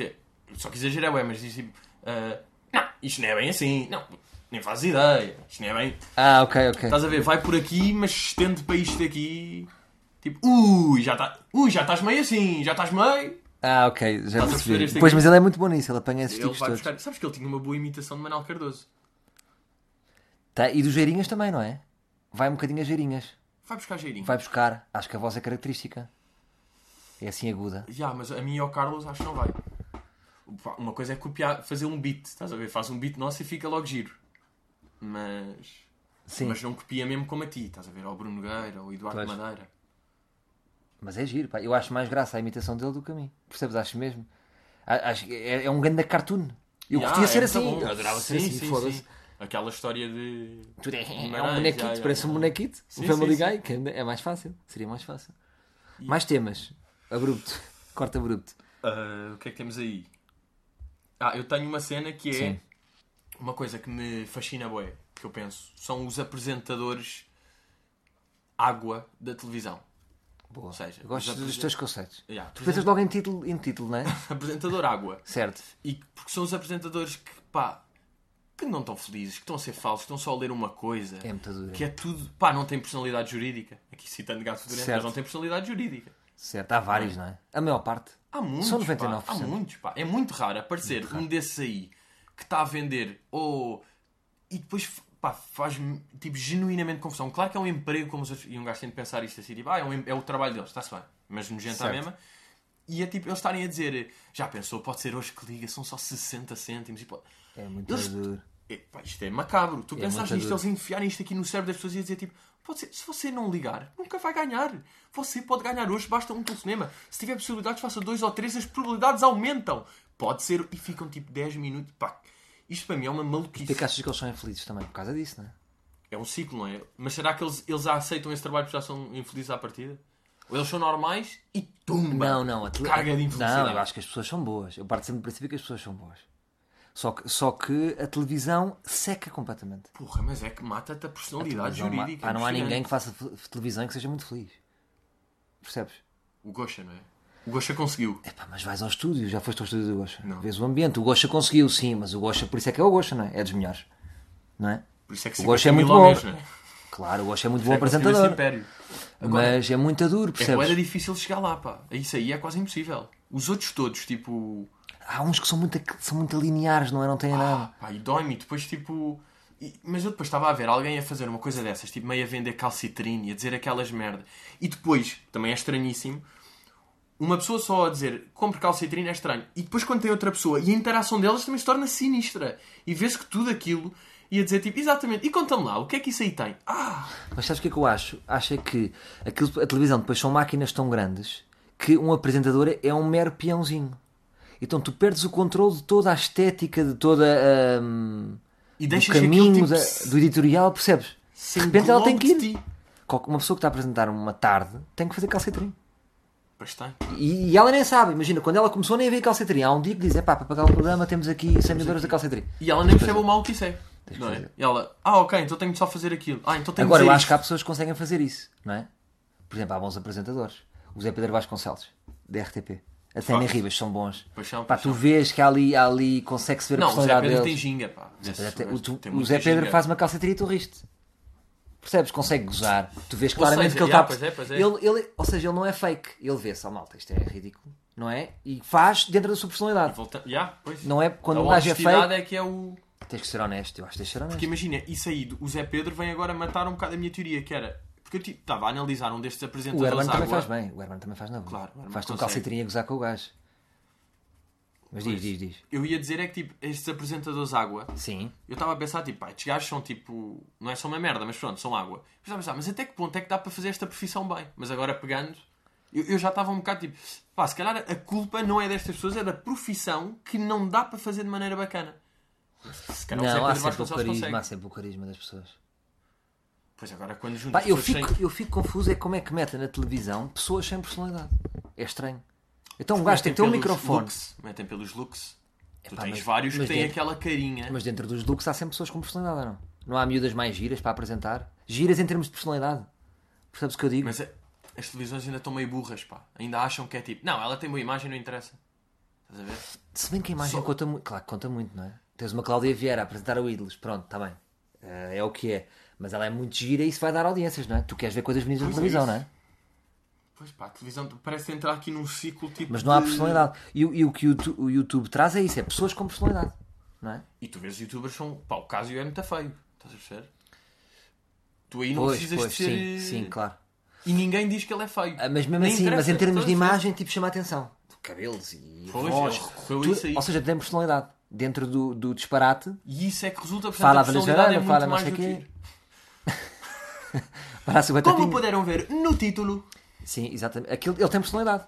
Só que exagerar, ué, mas diz tipo. ah, não, isto não é bem assim. Não, nem faz ideia. Isto não é bem. Ah, ok, ok. Estás a ver? Vai por aqui, mas estende para isto aqui. Tipo, ui, já está. Ui, já estás meio assim, já estás meio. Ah, ok, já Estás percebi. Pois, aqui? mas ele é muito bom nisso, ele apanha esses Ele tipos todos. buscar. Sabes que ele tinha uma boa imitação de Manuel Cardoso. Tá, e dos Geirinhas também, não é? Vai um bocadinho a Geirinhas. Vai buscar jeirinho. Vai buscar. Acho que a voz é característica. É assim aguda. Já, mas a mim e ao Carlos acho que não vai. Uma coisa é copiar, fazer um beat, estás a ver? Faz um beat nosso e fica logo giro. Mas. Sim. Mas não copia mesmo como a ti, estás a ver? Ao Bruno Nogueira, ao Eduardo Pois. Madeira. Mas é giro, pá. Eu acho mais graça a imitação dele do que a mim. Percebes? Acho mesmo. Acho é, é um grande cartoon. Eu Ya, curtia ser é muito assim. bom. Eu adorava ser Sim, assim, sim, foda-se. Aquela história de. Tudo é, é um bonequito, parece um bonequito. Sim, um Family sim, Guy, que é mais fácil. Seria mais fácil. Mais temas. Abrupto. Corta abrupto. Ah, o que é que temos aí? Ah, eu tenho uma cena que é Sim. uma coisa que me fascina, bué, que eu penso. São os apresentadores água da televisão. Boa. Ou seja, gosto os dos teus conceitos. Yeah, Tu pensas logo em título, em título, não é? apresentador água. certo. E porque são os apresentadores que, pá, que não estão felizes, que estão a ser falsos, que estão só a ler uma coisa. É muito. Que é tudo, pá, não tem personalidade jurídica. Aqui citando gato Certo. mas não tem personalidade jurídica. Certo, há vários, não é? A maior parte. Há muitos, São pá, 99%. há muitos, pá. É muito raro aparecer um desses aí que está a vender ou... E depois, pá, faz-me, tipo, genuinamente confusão. Claro que é um emprego, como os outros... E um gajo tem de pensar isto assim, tipo, ah, é, um é o trabalho deles, está-se bem. Mas nojento à Certo. mesma. E é tipo, eles estarem a dizer, já pensou, pode ser hoje que liga, são só 60 cêntimos. E, pô, É muito Eles- duro. é, pá, isto é macabro. Tu É pensaste nisto, eles enfiarem isto aqui no cérebro das pessoas e dizer tipo, pode ser, se você não ligar, nunca vai ganhar. Você pode ganhar hoje, basta um telefonema. Se tiver possibilidades, faça dois ou três, as probabilidades aumentam. Pode ser, e ficam tipo 10 minutos. Pá, isto para mim é uma maluquice. Porquê que achas que eles são infelizes também? Por causa disso, não é? É um ciclo, não é? Mas será que eles, eles já aceitam esse trabalho porque já são infelizes à partida? Eles são normais e tumba! Não, não. A tele... Carga de infelicidade. Não, eu acho que as pessoas são boas. Eu parto sempre do princípio que as pessoas são boas. Só que, só que a televisão seca completamente. Porra, mas é que mata-te a personalidade ma- jurídica. Pá, não há ninguém que faça televisão e que seja muito feliz. Percebes? O Gosha, não é? O Gosha conseguiu. Epá, mas vais ao estúdio, já foste ao estúdio do Gosha. Não. Vês o ambiente. O Gosha conseguiu, sim, mas o Gosha, por isso é que é o Gosha, não é? É dos melhores. Não é? Por isso é que O Gosha é 50 muito bom. mês, não é? Claro, o Gosha é muito bom é apresentador. império. Agora, Mas é muito duro, É percebes? bué difícil chegar lá, pá. Isso aí é quase impossível. Os outros todos, tipo. Há uns que são muito, são muito lineares, não é? Não têm Ah, nada. pá, e dói-me. Depois, tipo. e- Mas eu depois estava a ver alguém a fazer uma coisa dessas, tipo meio a vender calcitrine e a dizer aquelas merda. E depois, também é estranhíssimo, uma pessoa só a dizer compre calcitrine é estranho. E depois quando tem outra pessoa e a interação delas também se torna sinistra. E vês que tudo aquilo ia dizer tipo, exatamente, e conta-me lá, o que é que isso aí tem? Ah! Mas sabes o que é que eu acho? Acho é que aquilo, a televisão depois são máquinas tão grandes que um apresentador é um mero peãozinho. Então tu perdes o controle de toda a estética, de toda a. hum, E do caminho tipo, da- do editorial, percebes? De repente ela tem que ir. Uma pessoa que está a apresentar uma tarde tem que fazer calcetrim. Pois tem. E, e ela nem sabe, imagina, quando ela começou nem havia calcetrim. Há um dia que diz: pá, para pagar o programa temos aqui 100 mil euros de calcetrim. E ela nem percebe o mal que isso é. Tens Não é? E ela, ah, ok, então tenho de só fazer aquilo. Ah, então tenho Agora, eu acho que há pessoas que conseguem fazer isso, não é? Por exemplo, há bons apresentadores. O Zé Pedro Vasconcelos, da RTP. A Tânia. Ribas são bons. Pois são, Pá, pois tu vês que há ali, há ali consegue-se ver a Não, o Zé personalidade Pedro tem deles. ginga, pá. Zé Pedro tem- gajo o, tu- tem o Zé Pedro ginga. faz uma calceteria e tu riste. Percebes? Consegue gozar. Tu vês claramente seja, que ele está. pois é, pois é. Ele, ele, ou seja, ele não é fake. Ele vê só, malta, isto é ridículo. Não é? E faz dentro da sua personalidade. Volta... Pois. Não é quando a um gajo é fake. é que é o... Tens que ser honesto. Eu acho que tens que ser honesto. Porque imagina, isso aí, o Zé Pedro vem agora matar um bocado a minha teoria, que era... Porque eu tipo, estava a analisar um destes O apresentadores Herman também água. faz bem. O Herman também faz boa. Claro, o Faz-te um calcetrinho a gozar com o gajo. Mas diz, diz, diz. Eu ia dizer é que tipo, estes apresentadores água, Sim. eu estava a pensar, tipo, pá, estes gajos são tipo, não é só uma merda, mas pronto, são água. Eu estava a pensar, mas até que ponto é que dá para fazer esta profissão bem? Mas agora pegando, eu, eu já estava um bocado tipo, pá, se calhar a culpa não é destas pessoas, é da profissão que não dá para fazer de maneira bacana. Se calhar Não, há sempre, o carisma, há sempre o carisma das pessoas. Pois agora, quando Pá, juntas eu, pessoas fico, sem- eu fico confuso é como é que metem na televisão pessoas sem personalidade. É estranho. Então um gajo tem que ter um microfone. Looks, metem pelos looks. Tu Epá, tens mas- vários que mas têm dentro- aquela carinha. Mas dentro dos looks há sempre pessoas com personalidade, não? Não há miúdas mais giras para apresentar? Giras em termos de personalidade. Percebes o que eu digo? Mas é- as televisões ainda estão meio burras, pá. Ainda acham que é tipo, não, ela tem boa imagem, não interessa. Estás a ver? Se bem que a imagem Só- conta muito. Claro que conta muito, não é? Tens uma Cláudia Vieira a apresentar o Ídolos, pronto, está bem. Eh, é o que é. Mas ela é muito gira e isso vai dar audiências, não é? Tu queres ver coisas bonitas na é televisão, isso. não é? Pois pá, a televisão parece entrar aqui num ciclo tipo. Mas não há de- personalidade. E, o- e o que o, YouTube- o YouTube traz é isso: é pessoas com personalidade, não é? E tu vês youtubers são. Pá, o Casio é muito feio. Estás a perceber? Tu aí não Pois, precisas pois, de ser. sim, sim, claro. E ninguém diz que ele é feio. Ah, Mas mesmo Nem assim, mas em termos de imagem, tipo, chama a atenção. Cabelos e Pois, voz. tudo- isso aí. ou seja, tem personalidade. Dentro do, do disparate, E isso é que resulta, portanto, Fala a personalidade é muito fala mais do quê. que. parece o Como puderam ver no título. Sim, exatamente. Aquilo, ele tem personalidade,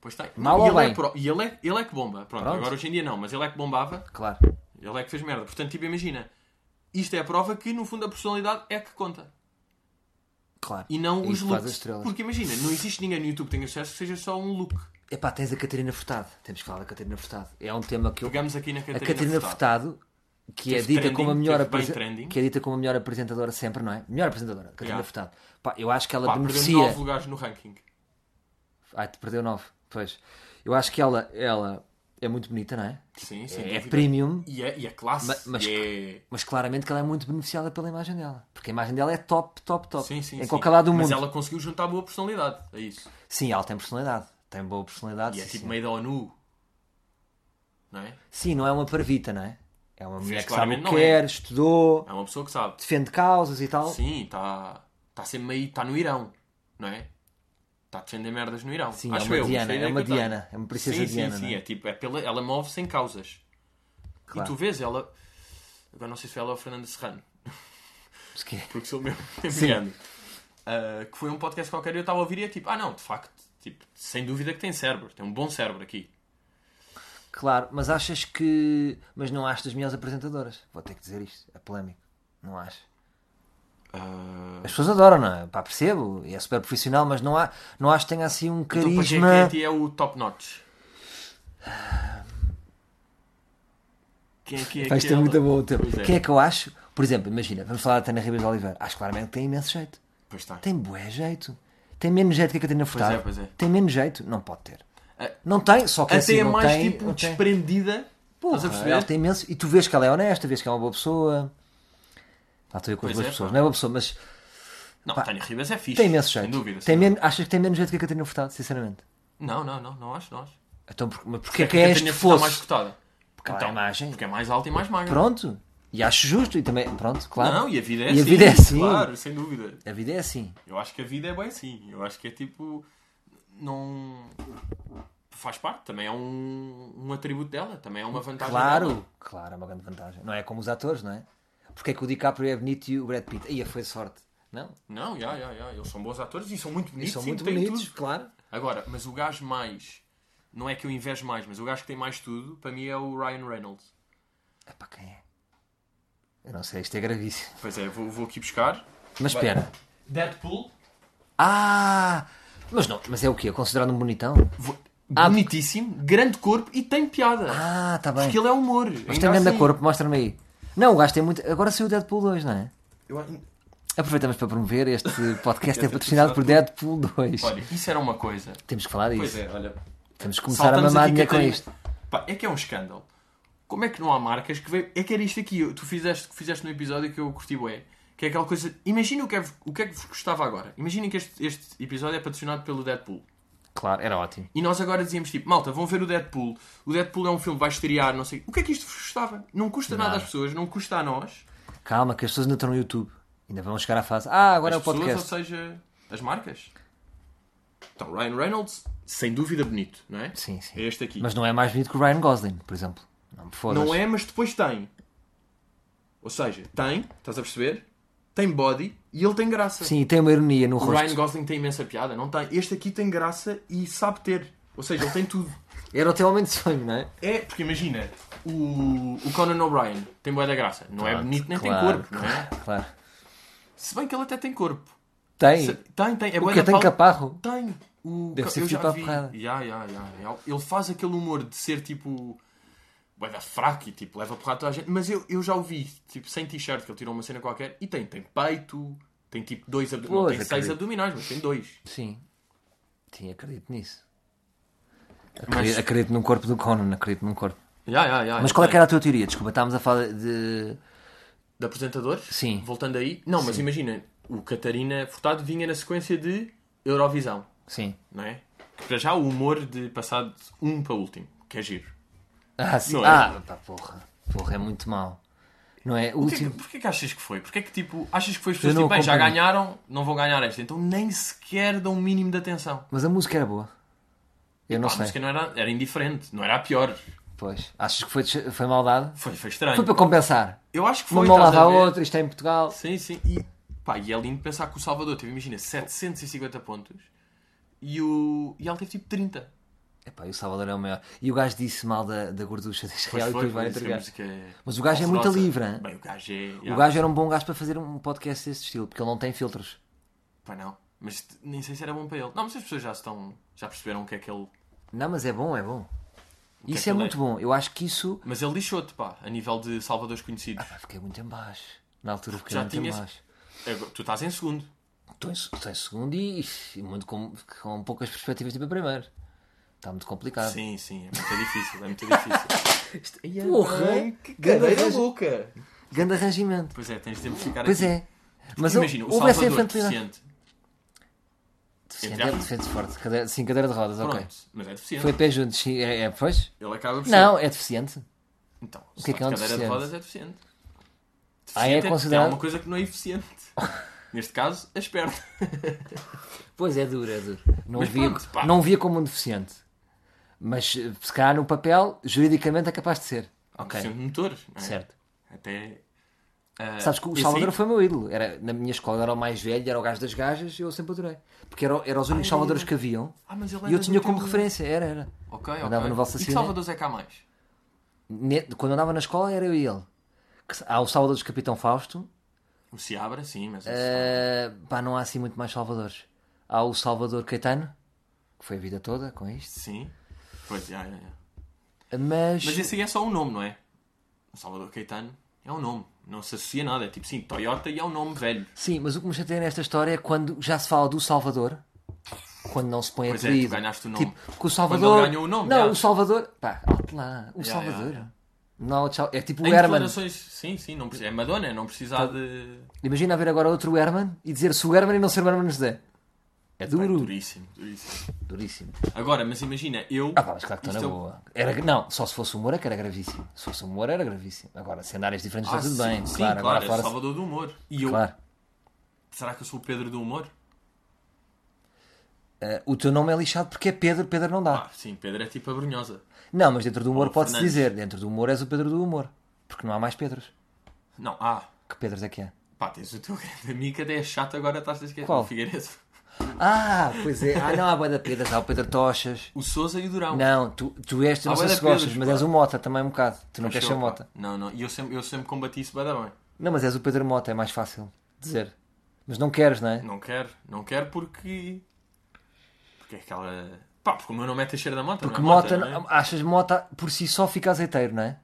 Pois tem. Mal e ou ele bem? É pro- E ele é, ele é que bomba. Pronto, Pronto. agora hoje em dia não, mas ele é que bombava. claro. Ele é que fez merda. Portanto, tipo, imagina. Isto é a prova que, no fundo, a personalidade é que conta. Claro. E não É os looks. Porque imagina, não existe ninguém no YouTube que tenha sucesso que seja só um look. Epá, tens a Catarina Furtado. Temos que falar da Catarina Furtado. É um tema que eu. Pegamos aqui na A Catarina, Catarina Furtado. Furtado que é Teve dita como a trending, melhor teve bem apresen- trending. que é dita como a melhor apresentadora sempre, não é? Melhor apresentadora, Catarina Yeah. Furtado. Pá, eu acho que ela Pá, perdeu beneficia. 9 lugares no ranking. Ai, te perdeu 9. Pois. Eu acho que ela, ela é muito bonita, não é? Sim, sem É, é premium, E é, e é classe. Ma- mas- e é... mas claramente que ela é muito beneficiada pela imagem dela. Porque a imagem dela é top, top, top. Sim, sim, em sim. qualquer lado do Mas mundo. ela conseguiu juntar boa personalidade. É isso. Sim, ela tem personalidade. Tem boa personalidade. E é sim, tipo sim. meio da ONU. Não é? Sim, não é uma parvita, não é? É uma mulher que sabe o que não quer, é. estudou, É uma pessoa que sabe. defende causas e tal. Sim, está tá sempre meio. Está no Irão. Não é? Está a defender merdas no Irão. Sim, é Acho uma eu, Diana, é uma tenho. Diana, é uma princesa sim, Diana, Sim, sim, é? é tipo, é pela, ela move sem causas. Claro. E tu vês ela. Agora não sei se ela é o Fernando Serrano, porque sou engano. Ah, que foi um podcast qualquer e eu estava a ouvir e é tipo, ah não, de facto, tipo, sem dúvida que tem cérebro, tem um bom cérebro aqui. Claro, mas achas que. Mas não achas das melhores apresentadoras? Vou ter que dizer isto, é polémico. Não acho. Ah, As pessoas adoram, não é? Pá, percebo, e é super profissional, mas não, há, não acho que tenha assim um então, para quem é que carisma. é, ti é o top notch? Quem é que é aquela? muito bom o teu. Pois é. Quem é que eu acho? Por exemplo, imagina, vamos falar da Tânia Ribas de Oliveira. Acho claramente que tem imenso jeito. Pois está. Tem bué jeito. Tem menos jeito que a Catarina Furtado. é, pois é. Tem menos jeito. Não pode ter. Não tem, só que Até assim, é mais tem, tipo desprendida. Porra, Estás a perceber? ela tem imenso. E tu vês que ela é honesta, vês que é uma boa pessoa. Lá estou eu com as Pois boas é, pessoas. pá. Não é boa pessoa, mas Não, Pá, Tânia Ribas é fixe. tem imenso Sem jeito. dúvida. tem sem men... Achas que tem menos jeito que a Catarina Furtado, sinceramente? Não, não, não, não acho, não acho. Então, por... mas porquê é que a é Catarina este fosse? mais cotada? Porque Então, é imagem. Porque é mais alta e mais magra. Pronto. E acho justo. E também, pronto, claro. Não, e a vida é E assim. a vida é assim. Claro, sem dúvida. A vida é assim. Eu acho que a vida é bem assim. Eu acho que é tipo. Não. Faz parte, também é um, um atributo dela, também é uma vantagem Claro, dela. claro, é uma grande vantagem. Não é como os atores, não é? Porque é que o DiCaprio é bonito e o Brad Pitt. Aí foi sorte. Não? Não, já, já, já. Eles são bons atores e são muito E bonitos. são sim, muito bonitos, tudo. claro. Agora, mas o gajo mais. Não é que eu invejo mais, mas o gajo que tem mais tudo, para mim é o Ryan Reynolds. É para quem é? Eu não sei, isto é gravíssimo. Pois é, vou, vou aqui buscar. Mas Vai. espera. Deadpool. Ah! Mas não, mas é o quê? É considerado um bonitão? Vou- Ah, Bonitíssimo, grande corpo e tem piada. Ah, tá bem. porque ele é humor. Mas ainda tem grande assim. corpo, mostra-me aí. Não, o gajo tem muito. Agora saiu o Deadpool 2, não é? Eu- Aproveitamos para promover este podcast é patrocinado por Deadpool 2. Olha, isso era uma coisa. Temos que falar disso. Pois é, olha. Temos que começar a Saltamos mamar aqui, dinheiro com isto. Pá, é que é um escândalo. Como é que não há marcas que veio. É que era isto aqui, tu fizeste, que fizeste no episódio que eu curti bué. Que é aquela coisa. Imagina o que é, o que, é que vos gostava agora. Imaginem que este, este episódio é patrocinado pelo Deadpool. Claro, era ótimo. E nós agora dizíamos tipo, malta, vão ver o Deadpool. O Deadpool é um filme vai estrear, não sei. O que é que isto vos gostava? Não custa nada Nada. às pessoas, não custa a nós. Calma, que as pessoas ainda estão no YouTube. Ainda vão chegar à fase. Ah, agora as é o pessoas, podcast. ou seja, as marcas. Então, Ryan Reynolds, sem dúvida bonito, não é? Sim, sim. É este aqui. Mas não é mais bonito que o Ryan Gosling, por exemplo. Não me. Não é, mas depois tem. Ou seja, tem, estás a perceber? Tem body e ele tem graça. Sim, e tem uma ironia no O rosto. Ryan Gosling tem imensa piada, não tem? Este aqui tem graça e sabe ter. Ou seja, ele tem tudo. Era o teu momento de sonho, não é? É, porque imagina, o, o Conan O'Brien tem boa da graça. Não é bonito nem claro, tem corpo, não é? Claro. Se bem que ele até tem corpo. Tem. Se- tem, tem. É o que tem pal- caparro? Tem. O... Deve ser eu já filipe à vi. ya, ya, ya. Ele faz aquele humor de ser tipo. Bué da fraco e tipo, leva porrada toda a gente. Mas eu, eu já o vi, tipo, sem t-shirt, que ele tirou uma cena qualquer. E tem, tem peito, tem tipo dois abdominais. Não tem seis acredito. abdominais, mas tem dois. Sim. Sim, acredito nisso. Mas- Acredito, acredito num corpo do Conan, acredito num corpo. Ya, ya, ya. Mas qual é que era a tua teoria? Desculpa, estávamos a falar de. De apresentador? Sim. Voltando aí. Não, mas imagina, o Catarina Furtado vinha na sequência de Eurovisão, Sim. não é? Que para já o humor de passar de um para o último, que é giro. Ah, sim. Não é? Ah, pá, porra. Porra, é muito mau. Não é? O Porquê, último. porquê que achas que foi? Porquê que tipo, achas que foi as pessoas tipo, bem, já acompanho. ganharam, não vão ganhar esta, então nem sequer dão um mínimo de atenção. Mas a música era boa. Eu não Pá, a sei. música não era, era indiferente, não era a pior. Pois. Achas que foi, foi maldade? Foi, foi estranho. Foi para compensar. Eu acho que Uma foi. estás lava a ver? outra, isto é em Portugal. Sim, sim. E, pá, e é lindo pensar que o Salvador teve, imagina, 750 pontos e, o, e ela teve tipo 30. Epá, e o Salvador é o maior. E o gajo disse mal da, da gorducha de Israel e foi, vai disse que a entregar. é Mas o gajo é muito livre? Bem, o gajo é. O gajo era um bom gajo para fazer um podcast desse estilo, porque ele não tem filtros. Pá, não. Mas nem sei se era bom para ele. Não, mas as pessoas já estão. Já perceberam o que é que ele. Não, mas é bom, é bom. que Isso é aquilo muito bom. Eu acho que isso. Mas ele lixou-te, pá, a nível de salvadores conhecidos. Pá, fiquei muito em baixo. Na altura fiquei Já muito em tinhas- baixo. Agora, Tu estás em segundo. Estou em, estou em segundo e, e muito com, com poucas perspectivas de ir para primeiro. Está muito complicado. Sim, sim, é muito difícil, é muito difícil. Isto- Ai, Porra! bem, que Ganda louca! Grande arrangimento. Pois é, tens de ficar Pois aqui. é. Mas Imagina, o houve essa Salvador infantilidade. deficiente. Deficiente, é deficiente forte. Cadeira, sim, cadeira de rodas, ok. Pronto, mas é deficiente. Foi pé juntos, sim. É, é, pois? Ele acaba por Não, é deficiente. Então, O que é que é um cadeira de deficiente? rodas é deficiente. Ah, é Deficiente considerado- uma coisa que não é eficiente. Neste caso, as pernas. Pois é duro, é duro. Não, Mas via, pronto, não via como um deficiente. Mas eh, se calhar no papel, juridicamente é capaz de ser. Ok, de motores. é? certo. Até. ah, Sabes que o Salvador aí- foi o meu ídolo. Era, na minha escola era o mais velho, era o gajo das gajas e eu sempre adorei. Porque era, era os únicos Salvadores que haviam Ah, mas ele e eu era tinha do como referência. Era, era. Ok, ok. Andava no E que Salvadores é cá mais? Quando andava na escola era eu e ele. Há o Salvador dos Capitão Fausto. O Seabra, sim, mas. esse- Eh, pá, não há assim muito mais Salvadores. Há o Salvador Caetano, que foi a vida toda com isto. Sim. Pois, já, já, já. Mas, Mas esse aí é só um nome, não é? O Salvador Caetano é um nome. Não se associa nada. É tipo, sim, Toyota e é um nome velho. sim, mas o que me chateia nesta história é quando já se fala do Salvador, quando não se põe Pois é, apelido. tu ganhaste o nome. Tipo, o Salvador. ele ganhou o nome, Não, já. o Salvador. Pá, lá. O Já, Salvador. já, já. Não, tchau. é tipo o Em Herman. declarações, sim, sim, não precisa, é Madonna, não precisa de. Imagina haver agora outro Herman e dizer-se o Herman e não ser o Herman José. É duro. duríssimo, duríssimo. Duríssimo. Agora, mas imagina, eu. Ah, pá, mas claro que estou na é boa. Era, não, só se fosse humor é que era gravíssimo. Se fosse humor era gravíssimo. Agora, se andares diferentes Ah, está tudo sim, bem. Sim, claro, claro, agora é. Salvador do humor. E eu. Claro. Será que eu sou o Pedro do humor? Eh, o teu nome é lixado porque é Pedro, Pedro não dá. Ah, sim, Pedro é tipo a brunhosa. Não, mas dentro do humor pode-se dizer. Dentro do humor és o Pedro do humor. Porque não há mais Pedros. Não, ah, Que Pedros é que é? pá, tens o teu grande amigo que até é chato agora, estás a esquecer. Qual? O Figueiredo. Ah, pois é. Ah, não há boa da Pedros. Há o Pedro Tochas. O Souza e o Durão. Não, tu, tu és, tu não sei se gostas, mas és o Mota também um bocado. Tu não queres ser pá, Mota. Não, não, e eu sempre, eu sempre combati isso bem bem. Não, mas és o Pedro Mota, é mais fácil dizer. Mas não queres, não é? Não quero, não quero porque. Porque é aquela. Pá, porque o meu nome é Teixeira da Mota, Porque não é Mota, não é? achas Mota por si só fica azeiteiro, não é?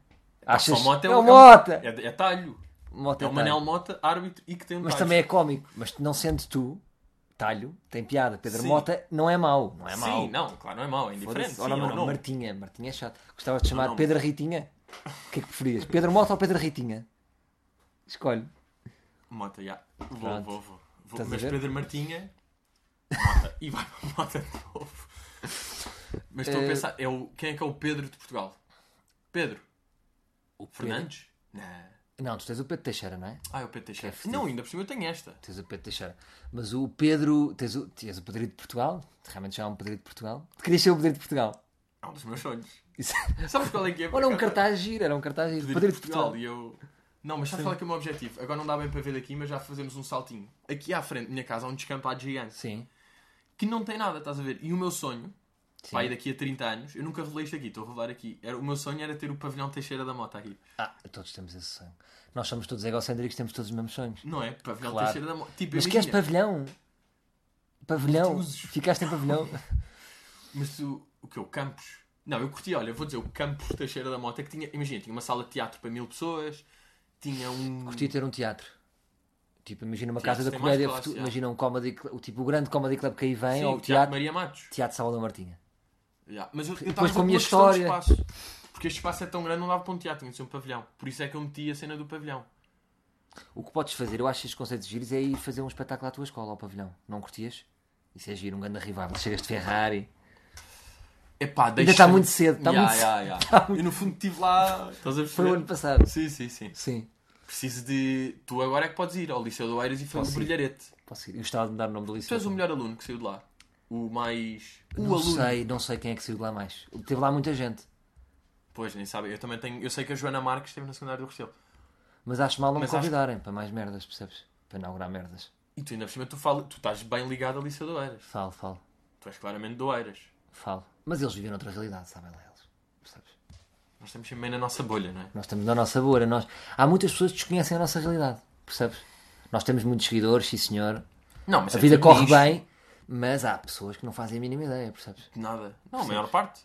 Achas só Mota é, é o o Mota! É, é talho. Mota É é o Manel. Mota, árbitro e que tem um Mas talho. também é cómico. Mas não sendo tu, talho, tem piada. Pedro Sim. Mota não é mau. Não é mau. Sim, não, claro, não é mau, é indiferente. Sim, um mano, nome. Martinha. Martinha é chato. Gostava de chamar nome. Pedro Ritinha? O que é que preferias? Pedro Mota ou Pedro Ritinha? Escolhe. Mota, já. Vou, Pronto. vou, vou. Mas? Pedro Martinha. Mota. E vai para Mota de novo. Mas estou a Eh, pensar, é o, quem é que é o Pedro de Portugal? Pedro? O Pedro- Fernandes? Não. Não, tu tens o Pedro Teixeira, não é? Ah, é o Pedro Teixeira. É não, ainda por cima eu tenho esta. Tens o Pedro Teixeira. Mas o Pedro. Tens o, tens o Pedrito de Portugal. Realmente já é um Pedrito de Portugal. Tu querias ser o Pedrito de Portugal. É um dos meus sonhos. Isso... Sabes qual é que é? Olha, um cartaz giro. Era um cartaz giro. Pedrito de Portugal. Portugal. E eu... Não, mas sabes qual é que é o meu objetivo? Agora não dá bem para ver daqui, mas já fazemos um saltinho. Aqui à frente da minha casa há um descampado gigante. Sim. Que não tem nada, estás a ver? E o meu sonho, Sim. pai, daqui a 30 anos, eu nunca revelei isto aqui, estou a revelar aqui. Era, o meu sonho era ter o pavilhão Teixeira da Mota aqui. Ah, todos temos esse sonho. Nós somos todos egocêntricos, temos todos os mesmos sonhos. Não é? Pavilhão Claro. Teixeira da Mota. Tipo, Mas queres pavilhão? Pavilhão? Multiusos. Ficaste em pavilhão? Mas tu, o que? O Campos? Não, eu curti, olha, vou dizer, o Campos Teixeira da Mota, que tinha, imagina, tinha uma sala de teatro para mil pessoas, tinha um... Curti ter um teatro. Tipo, imagina uma Teatro casa da comédia, classe, imagina um comedy club, tipo o grande comedy club que aí vem, Sim, ou o o Teatro teatro, Maria Matos. teatro Salvador Martinha. Já, Mas eu, eu Depois com a minha história. espaço. Porque este espaço é tão grande, não dava para um teatro, tinha de ser um pavilhão. Por isso é que eu meti a cena do pavilhão. O que podes fazer, eu acho estes conceitos giros, é ir fazer um espetáculo à tua escola, ao pavilhão. Não curtias? Isso é giro, um grande rival. Chegas de Ferrari. Epá, Ainda está muito cedo, está Ya, muito ya, ya. Eu no fundo estive lá, estás a Foi o ano passado. Sim, sim, sim. Sim, Preciso de... Tu agora é que podes ir ao Liceu do Eiras e fazer ir. brilharete. posso ir. Eu gostava de me dar o nome do Tu liceu. és o melhor aluno que saiu de lá. O mais... O Não aluno. sei, não sei quem é que saiu de lá mais. Teve lá muita gente. Pois, nem sabe. Eu também tenho... Eu sei que a Joana Marques esteve na secundária do Restelo. Mas acho mal não me Mas acho- convidarem para mais merdas, percebes? Para inaugurar merdas. E tu ainda por cima, tu, fala... tu estás bem ligado ao Liceu do Eiras. Falo, falo, Tu és claramente do Eiras. falo. Mas eles vivem noutra realidade, sabem lá eles. Percebes? Nós estamos bem na nossa bolha, não é? Nós estamos na nossa bolha. Nós... Há muitas pessoas que desconhecem a nossa realidade, percebes? Nós temos muitos seguidores, sim senhor. Não, mas A é vida corre nicho. bem, mas há pessoas que não fazem a mínima ideia, percebes? Nada. Não, a maior parte.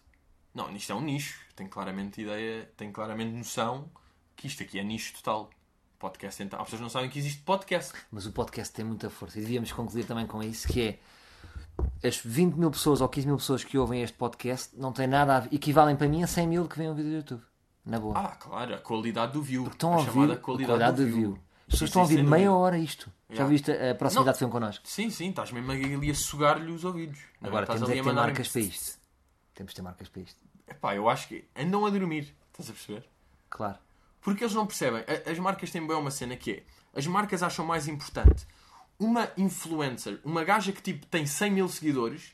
Não, isto é um nicho. Tenho claramente ideia, tenho claramente noção que isto aqui é nicho total. Podcast, então. As pessoas não sabem que existe podcast. Mas o podcast tem muita força e devíamos concluir também com isso, que é as 20 mil pessoas ou 15 mil pessoas que ouvem este podcast não têm nada a ver, equivalem para mim a 100 mil que veem um vídeo do YouTube. Na boa. Ah, claro, a qualidade do view. estão a a ouvir chamada a qualidade, qualidade do do view. view. As pessoas estão a ouvir meia hora isto. Já Yeah. viste a proximidade que tem connosco? Sim, sim, estás mesmo ali a sugar-lhe os ouvidos. é? Agora temos é que a ter marcas para isto. Temos de ter marcas para isto. Epá, eu acho que andam a dormir. Estás a perceber? Claro. Porque eles não percebem. As marcas têm bem uma cena que é. As marcas acham mais importante uma influencer, uma gaja que tipo tem 100 mil seguidores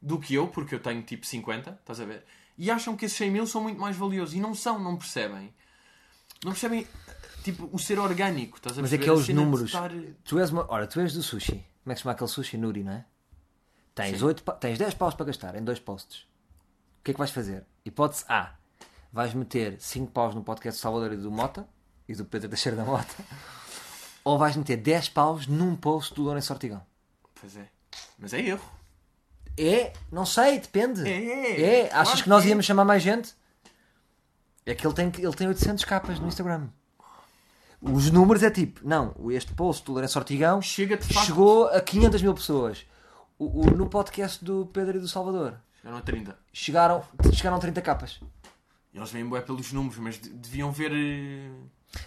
do que eu, porque eu tenho tipo 50, estás a ver? E acham que esses 100 mil são muito mais valiosos. E não são, não percebem. Não percebem tipo o ser orgânico, estás a Mas é perceber? que é A os cena de números. estar- Tu és uma... Ora, tu és do sushi. Como é que se chama aquele sushi? Nuri, não é? Tens. 8, pa- tens 10 paus para gastar em dois posts. O que é que vais fazer? Hipótese A. Vais meter 5 paus no podcast do Salvador e do Mota e do Pedro Teixeira da Mota. Ou vais meter 10 paus num post do Lourenço Ortigão. Pois é. Mas é erro. É, não sei, depende. É, É, claro achas que nós que é. íamos chamar mais gente? É que ele tem, ele tem 800 capas no Instagram. Os números é tipo, não, este post do Lourenço Ortigão Chega chegou a 500 mil pessoas. O, o- no podcast do Pedro e do Salvador Chegaram a 30. chegaram, chegaram 30 capas. Eles vêm bué pelos números, mas de- deviam ver. eh,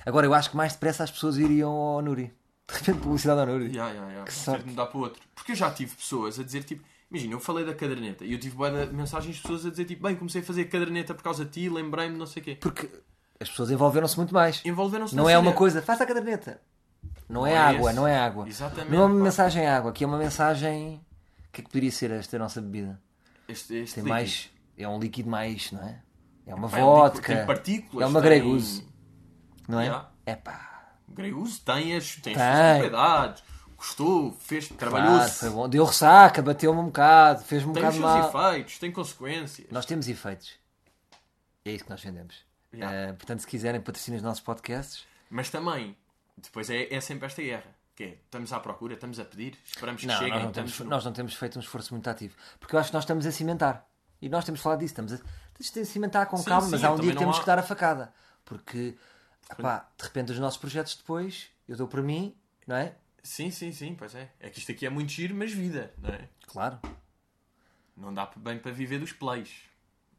Agora eu acho que mais depressa as pessoas iriam ao Nuri. De repente, publicidade ao Nuri. Ya, ya, ya. Que sorte. mudar para outro. Porque eu já tive pessoas a dizer tipo. Imagina, eu falei da caderneta e eu tive de mensagens de pessoas a dizer tipo, bem, comecei a fazer caderneta por causa de ti, lembrei-me, não sei o quê. Porque as pessoas envolveram-se muito mais. Envolveram-se Não é uma coisa, faça a caderneta. Não, é, é água, esse. não é água. Exatamente, Não é uma pá. mensagem água, aqui é uma mensagem. O que é que poderia ser esta nossa bebida? Este, este Tem líquido. mais. É um líquido mais, não é? É uma Pá, é vodka. Tem partículas. É uma tem- greguze. Não é? É pá. Greguze tem as, tem as Tem. suas propriedades. Gostou, fez, Claro, trabalhou-se. foi bom. Deu ressaca, bateu-me um bocado, fez-me um tem os bocado seus mal. efeitos, tem consequências. Nós temos efeitos. É isso que nós vendemos. Ya. Eh, portanto, se quiserem patrocinar os nossos podcasts, Mas também, depois é, é sempre esta guerra. Que é, estamos à procura, estamos a pedir, esperamos que não, cheguem. nós, não estamos temos, no- nós não temos feito um esforço muito ativo. Porque eu acho que nós estamos a cimentar. E nós temos falado disso. Estamos a, temos de cimentar com Sim, calma, sim, mas há um dia que temos há- que dar a facada. Porque, epá, de repente, os nossos projetos depois, eu dou para mim, não é? Sim, sim, sim, pois é. É que isto aqui é muito giro, mas vida, não é? Claro. Não dá bem para viver dos plays.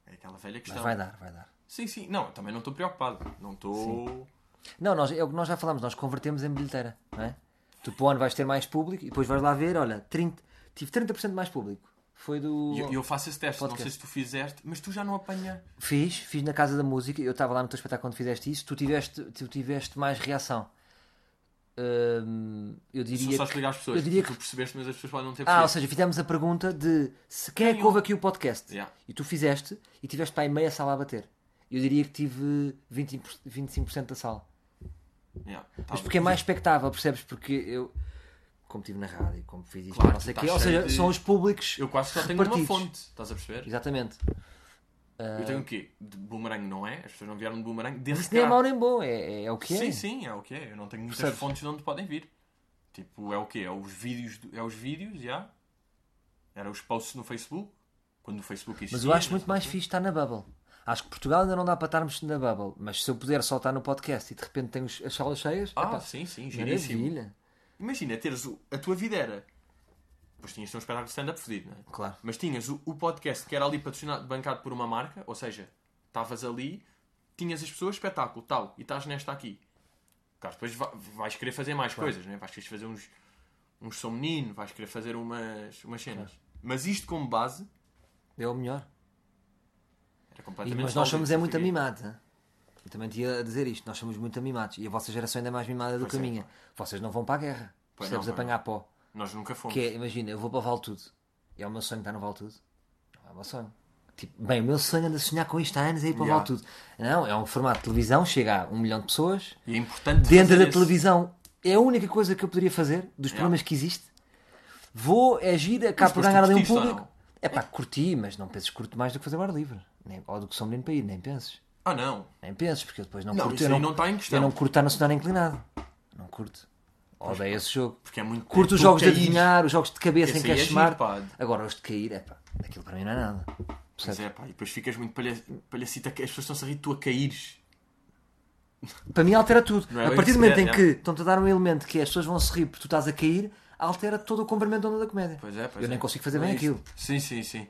É aquela velha Mas questão. vai dar, vai dar. Sim, sim. Não, também não estou preocupado. Não estou... Não, nós, é o que nós já falamos, nós convertemos em bilheteira, não é? Tu para o ano vais ter mais público e depois vais lá ver, olha, 30, tive 30% mais público. Foi do. E eu, eu faço esse teste. Não Podcast. sei se tu fizeste, mas tu já não apanha... Fiz, fiz na Casa da Música, eu estava lá no teu espetáculo quando fizeste isso, tu tiveste, tu tiveste mais reação. Hum, eu diria só explicar às pessoas. eu diria Tu que- percebeste, mas as pessoas podem não ter Ah, ou percebido. seja, fizemos a pergunta de se quem é que ouve ouve? aqui o podcast? Yeah. E tu fizeste e tiveste para aí meia sala a bater. Eu diria que tive 20, 25% da sala. Yeah, Mas tá. porque é mais expectável, percebes? Porque eu, como estive na rádio, como fiz isto, Claro, não sei o quê, estás ou seja, de- são os públicos. Eu quase só tenho uma fonte. Estás a perceber? Exatamente. Eu tenho o quê? De boomerang não é? As pessoas não vieram de boomerang. Desse Isso nem é mau nem bom, é, é, é o que é. Sim, sim, é o que é. Eu não tenho muitas Percebes? fontes de onde podem vir. Tipo, é o quê? É os vídeos, é os vídeos, já. Era os posts no Facebook. Quando o Facebook existia. Mas eu acho muito mais fixe estar na bubble. Acho que Portugal ainda não dá para estarmos na bubble. Mas se eu puder só estar no podcast e de repente tenho as salas cheias, Ah, epá, sim, sim, giríssimo. maravilha. Imagina, teres o- a tua vida era. Depois tinhas um espetáculo de stand-up fodido, não é? Claro. Mas tinhas o, o podcast que era ali patrocinado, bancado por uma marca, ou seja, estavas ali, tinhas as pessoas, espetáculo, tal, e estás nesta aqui. Claro, depois va- vais querer fazer mais coisas, né? vais querer fazer uns, uns som menino, vais querer fazer umas, umas cenas. Mas isto como base É o melhor. Completamente mas nós somos é muito o hein? Eu também te ia dizer isto. Nós somos muito amimados. E a vossa geração ainda é mais mimada do que a é, minha. Vocês não vão para a guerra. Pois Percebes não, apanhar pó. Nós nunca fomos. Que é, imagina, eu vou para o Vale Tudo. E é o meu sonho estar no Vale Tudo. Não é o meu sonho. Tipo, bem, o meu sonho anda a sonhar com isto há anos é ir para o Yeah. Vale Tudo. Não, é um formato de televisão, chega a um milhão de pessoas. E é importante Dentro da televisão é a única coisa que eu poderia fazer dos problemas que existe. Vou agir, acabo por ganhar ali um público. É pá, curti, mas não penses que curto mais do que fazer bar livre. Nem, ou do que sou menino para ir, nem penses. Ah, não. Nem penses, porque eu depois não, Não, curto. isso eu aí não está em questão. Eu não curto estar no cenário inclinado. Não curto. Odeio esse jogo. Porque é muito Curto é os jogos de adivinhar, os jogos de cabeça em que é é chamar. Agora, os de cair, é pá, aquilo para mim não é nada. Pois é, pá, e depois ficas muito palha- palhacita, as pessoas estão-se a rir, tu a caíres. Para mim altera tudo. Não é a partir do momento se em vê, que estão-te a dar um elemento que é as pessoas vão se rir porque tu estás a cair, altera todo o comprimento da onda da comédia. Pois é, pois Eu nem é. consigo fazer Não bem é aquilo. Sim, sim, sim.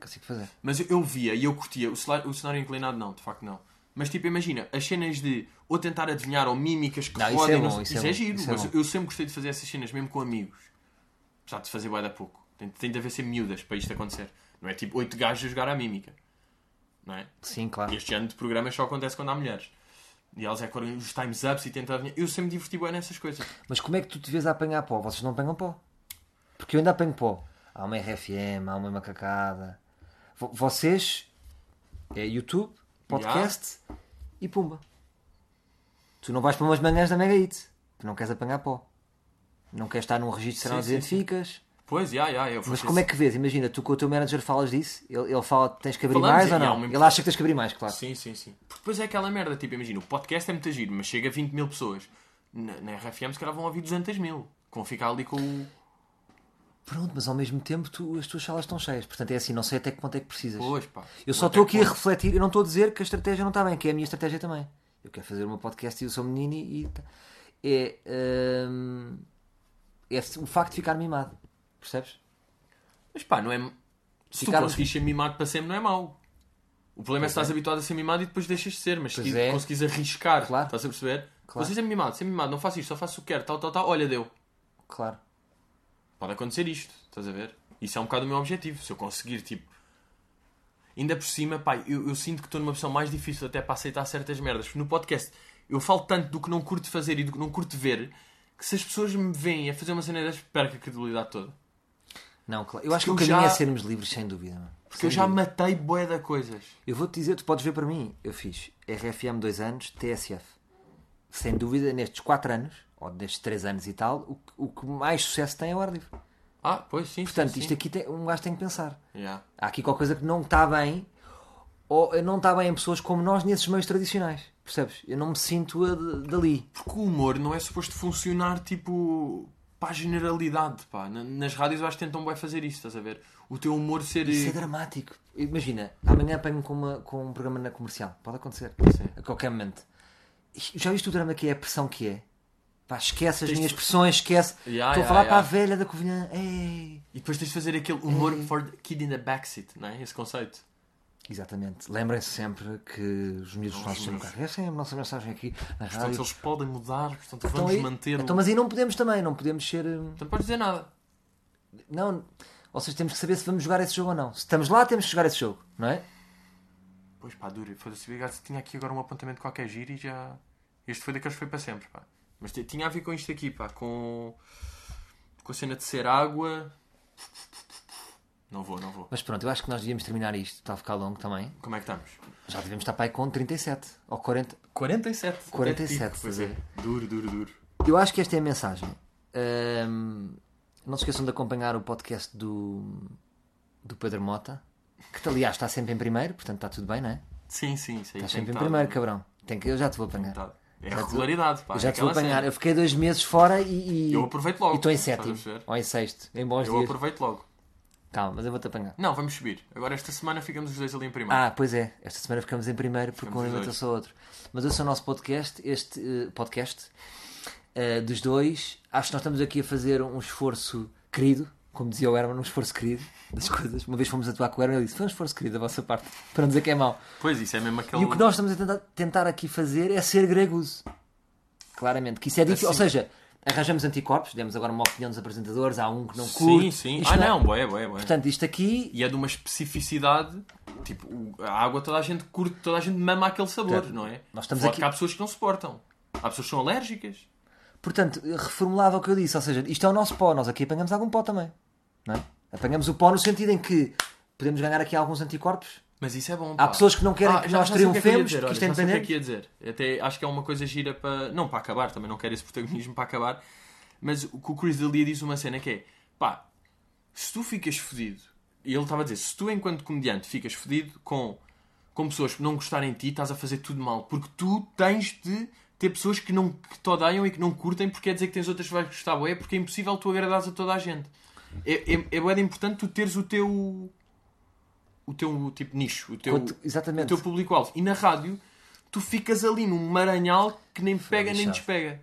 Consigo fazer. Mas eu- eu via e eu curtia. O cenário, o cenário inclinado não, de facto não. Mas tipo, imagina, as cenas de ou tentar adivinhar ou mímicas que Não, isso é rodem. bom, sei- isso isso é é bom, giro. isso é mas bom. eu sempre gostei de fazer essas cenas, mesmo com amigos. Apesar de fazer bué da pouco. Tem, tem de haver ser miúdas para isto acontecer. Não é tipo oito gajos a jogar à mímica. Não é? Sim, claro. Este ano de programas só acontece quando há mulheres. E elas é que os times ups e tentam adivinhar. Eu sempre me diverti bem nessas coisas. Mas como é que tu te vês a apanhar pó? Vocês não apanham pó. Porque eu ainda apanho pó. Há uma RFM, há uma macacada. Vo- Vocês é YouTube, podcast e pumba. Tu não vais para umas manhãs da Mega Hit. Tu não queres apanhar pó. Não queres estar num registro se não Sim, te sim, identificas. Pois, já, já. eu Mas como é isso. que vês? Imagina, tu com o teu manager falas disso, ele, ele fala que tens que abrir Falamos, mais ou não? uma Ele acha que tens que abrir mais, claro. Sim, sim, sim. Porque depois é aquela merda, tipo, imagina, o podcast é muito giro, mas chega a 20 mil pessoas. Na, na RFM se calhar vão ouvir 200 mil. Que vão ficar ali com o... Pronto, mas ao mesmo tempo tu- as tuas salas estão cheias. Portanto é assim, não sei até que ponto é que precisas. Pois, pá. Eu só estou aqui a refletir, eu não estou a dizer que a estratégia não está bem, que é a minha estratégia também. Eu quero fazer meu podcast e eu sou menino e. e- É, hum, é o facto de ficar mimado. Percebes? Mas pá, não é... Se Ficar- tu conseguires ser mimado para sempre, não é mau. O problema é se estás habituado a ser mimado e depois deixas de ser. Mas se Pois ti- é. conseguires arriscar, Claro. estás a perceber? Claro. Você ser mimado, ser mimado, não faço isto, só faço o que quero, tal, tal, tal. Olha, deu. Claro. Pode acontecer isto, estás a ver? Isso é um bocado o meu objetivo. Se eu conseguir, tipo. Ainda por cima, pá, eu, eu sinto que estou numa posição mais difícil até para aceitar certas merdas. Porque no podcast eu falo tanto do que não curto fazer e do que não curto ver que se as pessoas me veem a fazer uma cena destas, perco a credibilidade toda. Não, claro. Eu acho que o caminho já- é sermos livres, sem dúvida. mano. Porque Sem eu já dúvida. matei bué de coisas. Eu vou-te dizer, tu podes ver para mim. Eu fiz RFM dois anos, TSF. Sem dúvida, nestes 4 anos, ou nestes 3 anos e tal, o, que- o que mais sucesso tem é o ar livre. Ah, pois sim. Portanto, sim, isto sim. aqui tem, um gajo tem que pensar. Yeah. Há aqui qualquer coisa que não está bem, ou não está bem em pessoas como nós nesses meios tradicionais. Percebes? Eu não me sinto a dali. Porque o humor não é suposto funcionar tipo para a generalidade. Pá. Na- Nas rádios eu acho que tentam bem fazer isso, estás a ver? O teu humor ser. Isso é dramático. Imagina, amanhã apanho com, uma- com um programa na comercial. Pode acontecer. Sim. A qualquer momento. Já viste o drama que é a pressão que é? Pá, esquece as Tens minhas de- pressões, esquece. Estou ya, a falar ya. para a velha da Covilhã. Ei. E depois tens de fazer aquele humor for the kid in the backseat, não é? Esse conceito. Exatamente. Lembrem-se sempre que os miúdos dos nossos miúdos. carro. Essa é a nossa mensagem aqui na Portanto, rádio. eles podem mudar, portanto, Então, vamos aí- manter então, mas aí não podemos também, não podemos ser. hum, Então não podes dizer nada. Não, ou seja, temos que saber se vamos jogar esse jogo ou não. Se estamos lá, temos que jogar esse jogo, não é? Pois pá, duro. Foda-se. Tinha aqui agora um apontamento qualquer giro e já. Este foi daqueles que foi para sempre, pá. Mas tinha a ver com isto aqui, pá. Com. Com a cena de ser água. Não vou, não vou. Mas pronto, eu acho que nós devíamos terminar isto. Está a ficar longo também. Como é que estamos? Já devemos estar para aí com 37 ou 40. 47. 47, Até tipo, Pois é. Duro, duro, duro. Eu acho que esta é a mensagem. Não se esqueçam de acompanhar o podcast do, do Pedro Mota, que aliás está sempre em primeiro, portanto está tudo bem, não é? Sim, sim, aí. Está sempre em primeiro, cabrão. Tem que, eu já te vou apanhar. É Já te- regularidade, pá. Eu já te vou apanhar. cena. Eu fiquei dois meses fora e. e- Eu aproveito logo, E estou em sétimo. Ou em sexto. Em bons Eu dias. aproveito logo. Calma, mas eu vou-te apanhar. Não, vamos subir. Agora esta semana ficamos os dois ali em primeiro. Ah, pois é. Esta semana ficamos em primeiro porque Ficamos um os alimenta-se ao outro. Mas esse é o nosso podcast. Este eh, podcast eh, dos dois. Acho que nós estamos aqui a fazer um esforço querido. Como dizia o Herman, um esforço querido das coisas. Uma vez fomos atuar com o Herman e ele disse: Foi um esforço querido da vossa parte. Para não dizer que é mau. Pois, isso é mesmo aquele... E o que nós estamos a tentar, tentar aqui fazer é ser gregoso. Claramente. Que isso é difícil. Assim- Ou seja, arranjamos anticorpos. Demos agora uma opinião dos apresentadores. Há um que não Sim, curte. sim. Isto Ah, não é- boé, boé, boé. Portanto, isto aqui E é de uma especificidade... Tipo, a água toda a gente curte, toda a gente mama aquele sabor, Portanto, não é? nós estamos Vodka aqui- há pessoas que não suportam. Há pessoas que são alérgicas. Portanto, reformulava o que eu disse, ou seja, isto é o nosso pó, nós aqui apanhamos algum pó também, é? Apanhamos o pó no sentido em que podemos ganhar aqui alguns anticorpos. Mas isso é bom, Há pá. pessoas que não querem Ah, que já- nós já o que é que triunfemos, isto é que é independente. que ia dizer. Até acho que é uma coisa gira para... Não, para acabar, também não quero esse protagonismo para acabar. Mas o que o Chris D'Elia diz uma cena que é... Pá, se tu ficas fodido... E ele estava a dizer, se tu enquanto comediante ficas fodido com, com pessoas que não gostarem de ti, estás a fazer tudo mal. Porque tu tens de ter pessoas que, não, que te odeiam e que não curtem porque quer dizer que tens outras que vais gostar, bué, porque é impossível tu agradares a toda a gente. É, é, é de importante tu teres o teu o teu tipo nicho, o teu, Quando- o exatamente. teu público-alvo. E na rádio, tu ficas ali num maranhal que nem pega nem despega.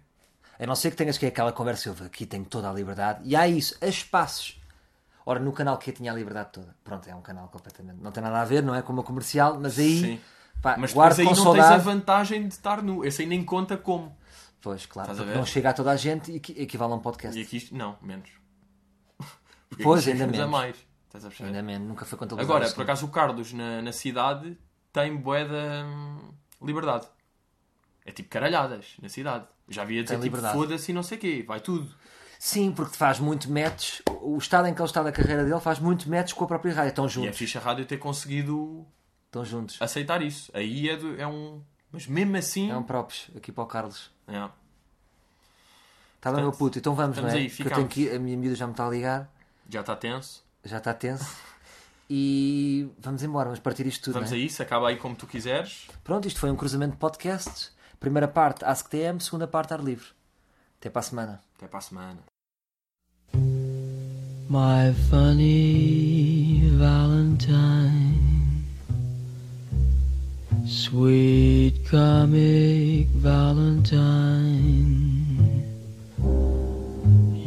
A não ser que tenhas que é aquela conversa, eu aqui tenho toda a liberdade. E há isso, há espaços. Ora, no canal que eu tinha a liberdade toda. Pronto, é um canal completamente. Não tem nada a ver, não é como o comercial, mas aí. Sim. Pá, Mas guardo depois aí com não tens a saudade. vantagem de estar nu. Esse aí nem conta como. Pois, claro, a não chega a toda a gente e equi- equivale a um podcast. E aqui isto, não, menos. Porque Pois, ainda menos. mais. Estás a perceber? Ainda menos, nunca foi contabilizado. Agora, assim. por acaso, o Carlos na, na cidade tem bué da hum, liberdade. É tipo caralhadas na cidade. Já havia dizer tipo foda-se e não sei o quê, vai tudo. Sim, porque faz muito match. O estado em que ele está da carreira dele faz muito match com a própria rádio. Estão E é juntos. fixe a rádio ter conseguido Estão juntos. aceitar isso. Aí é, do- é um. Mas mesmo assim. É um props aqui para o Carlos. é. Está bem, meu puto. Então vamos, não é? aí, que eu tenho que ir, a minha miúda já me está a ligar. Já está tenso. Já está tenso. E vamos embora, vamos partir isto tudo. Vamos não a é? isso, acaba aí como tu quiseres. Pronto, isto foi um cruzamento de podcasts. Primeira parte AskTM, segunda parte ar livre. Até para a semana. Até para a semana. My funny Valentine, sweet comic Valentine.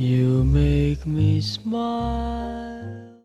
You make me smile.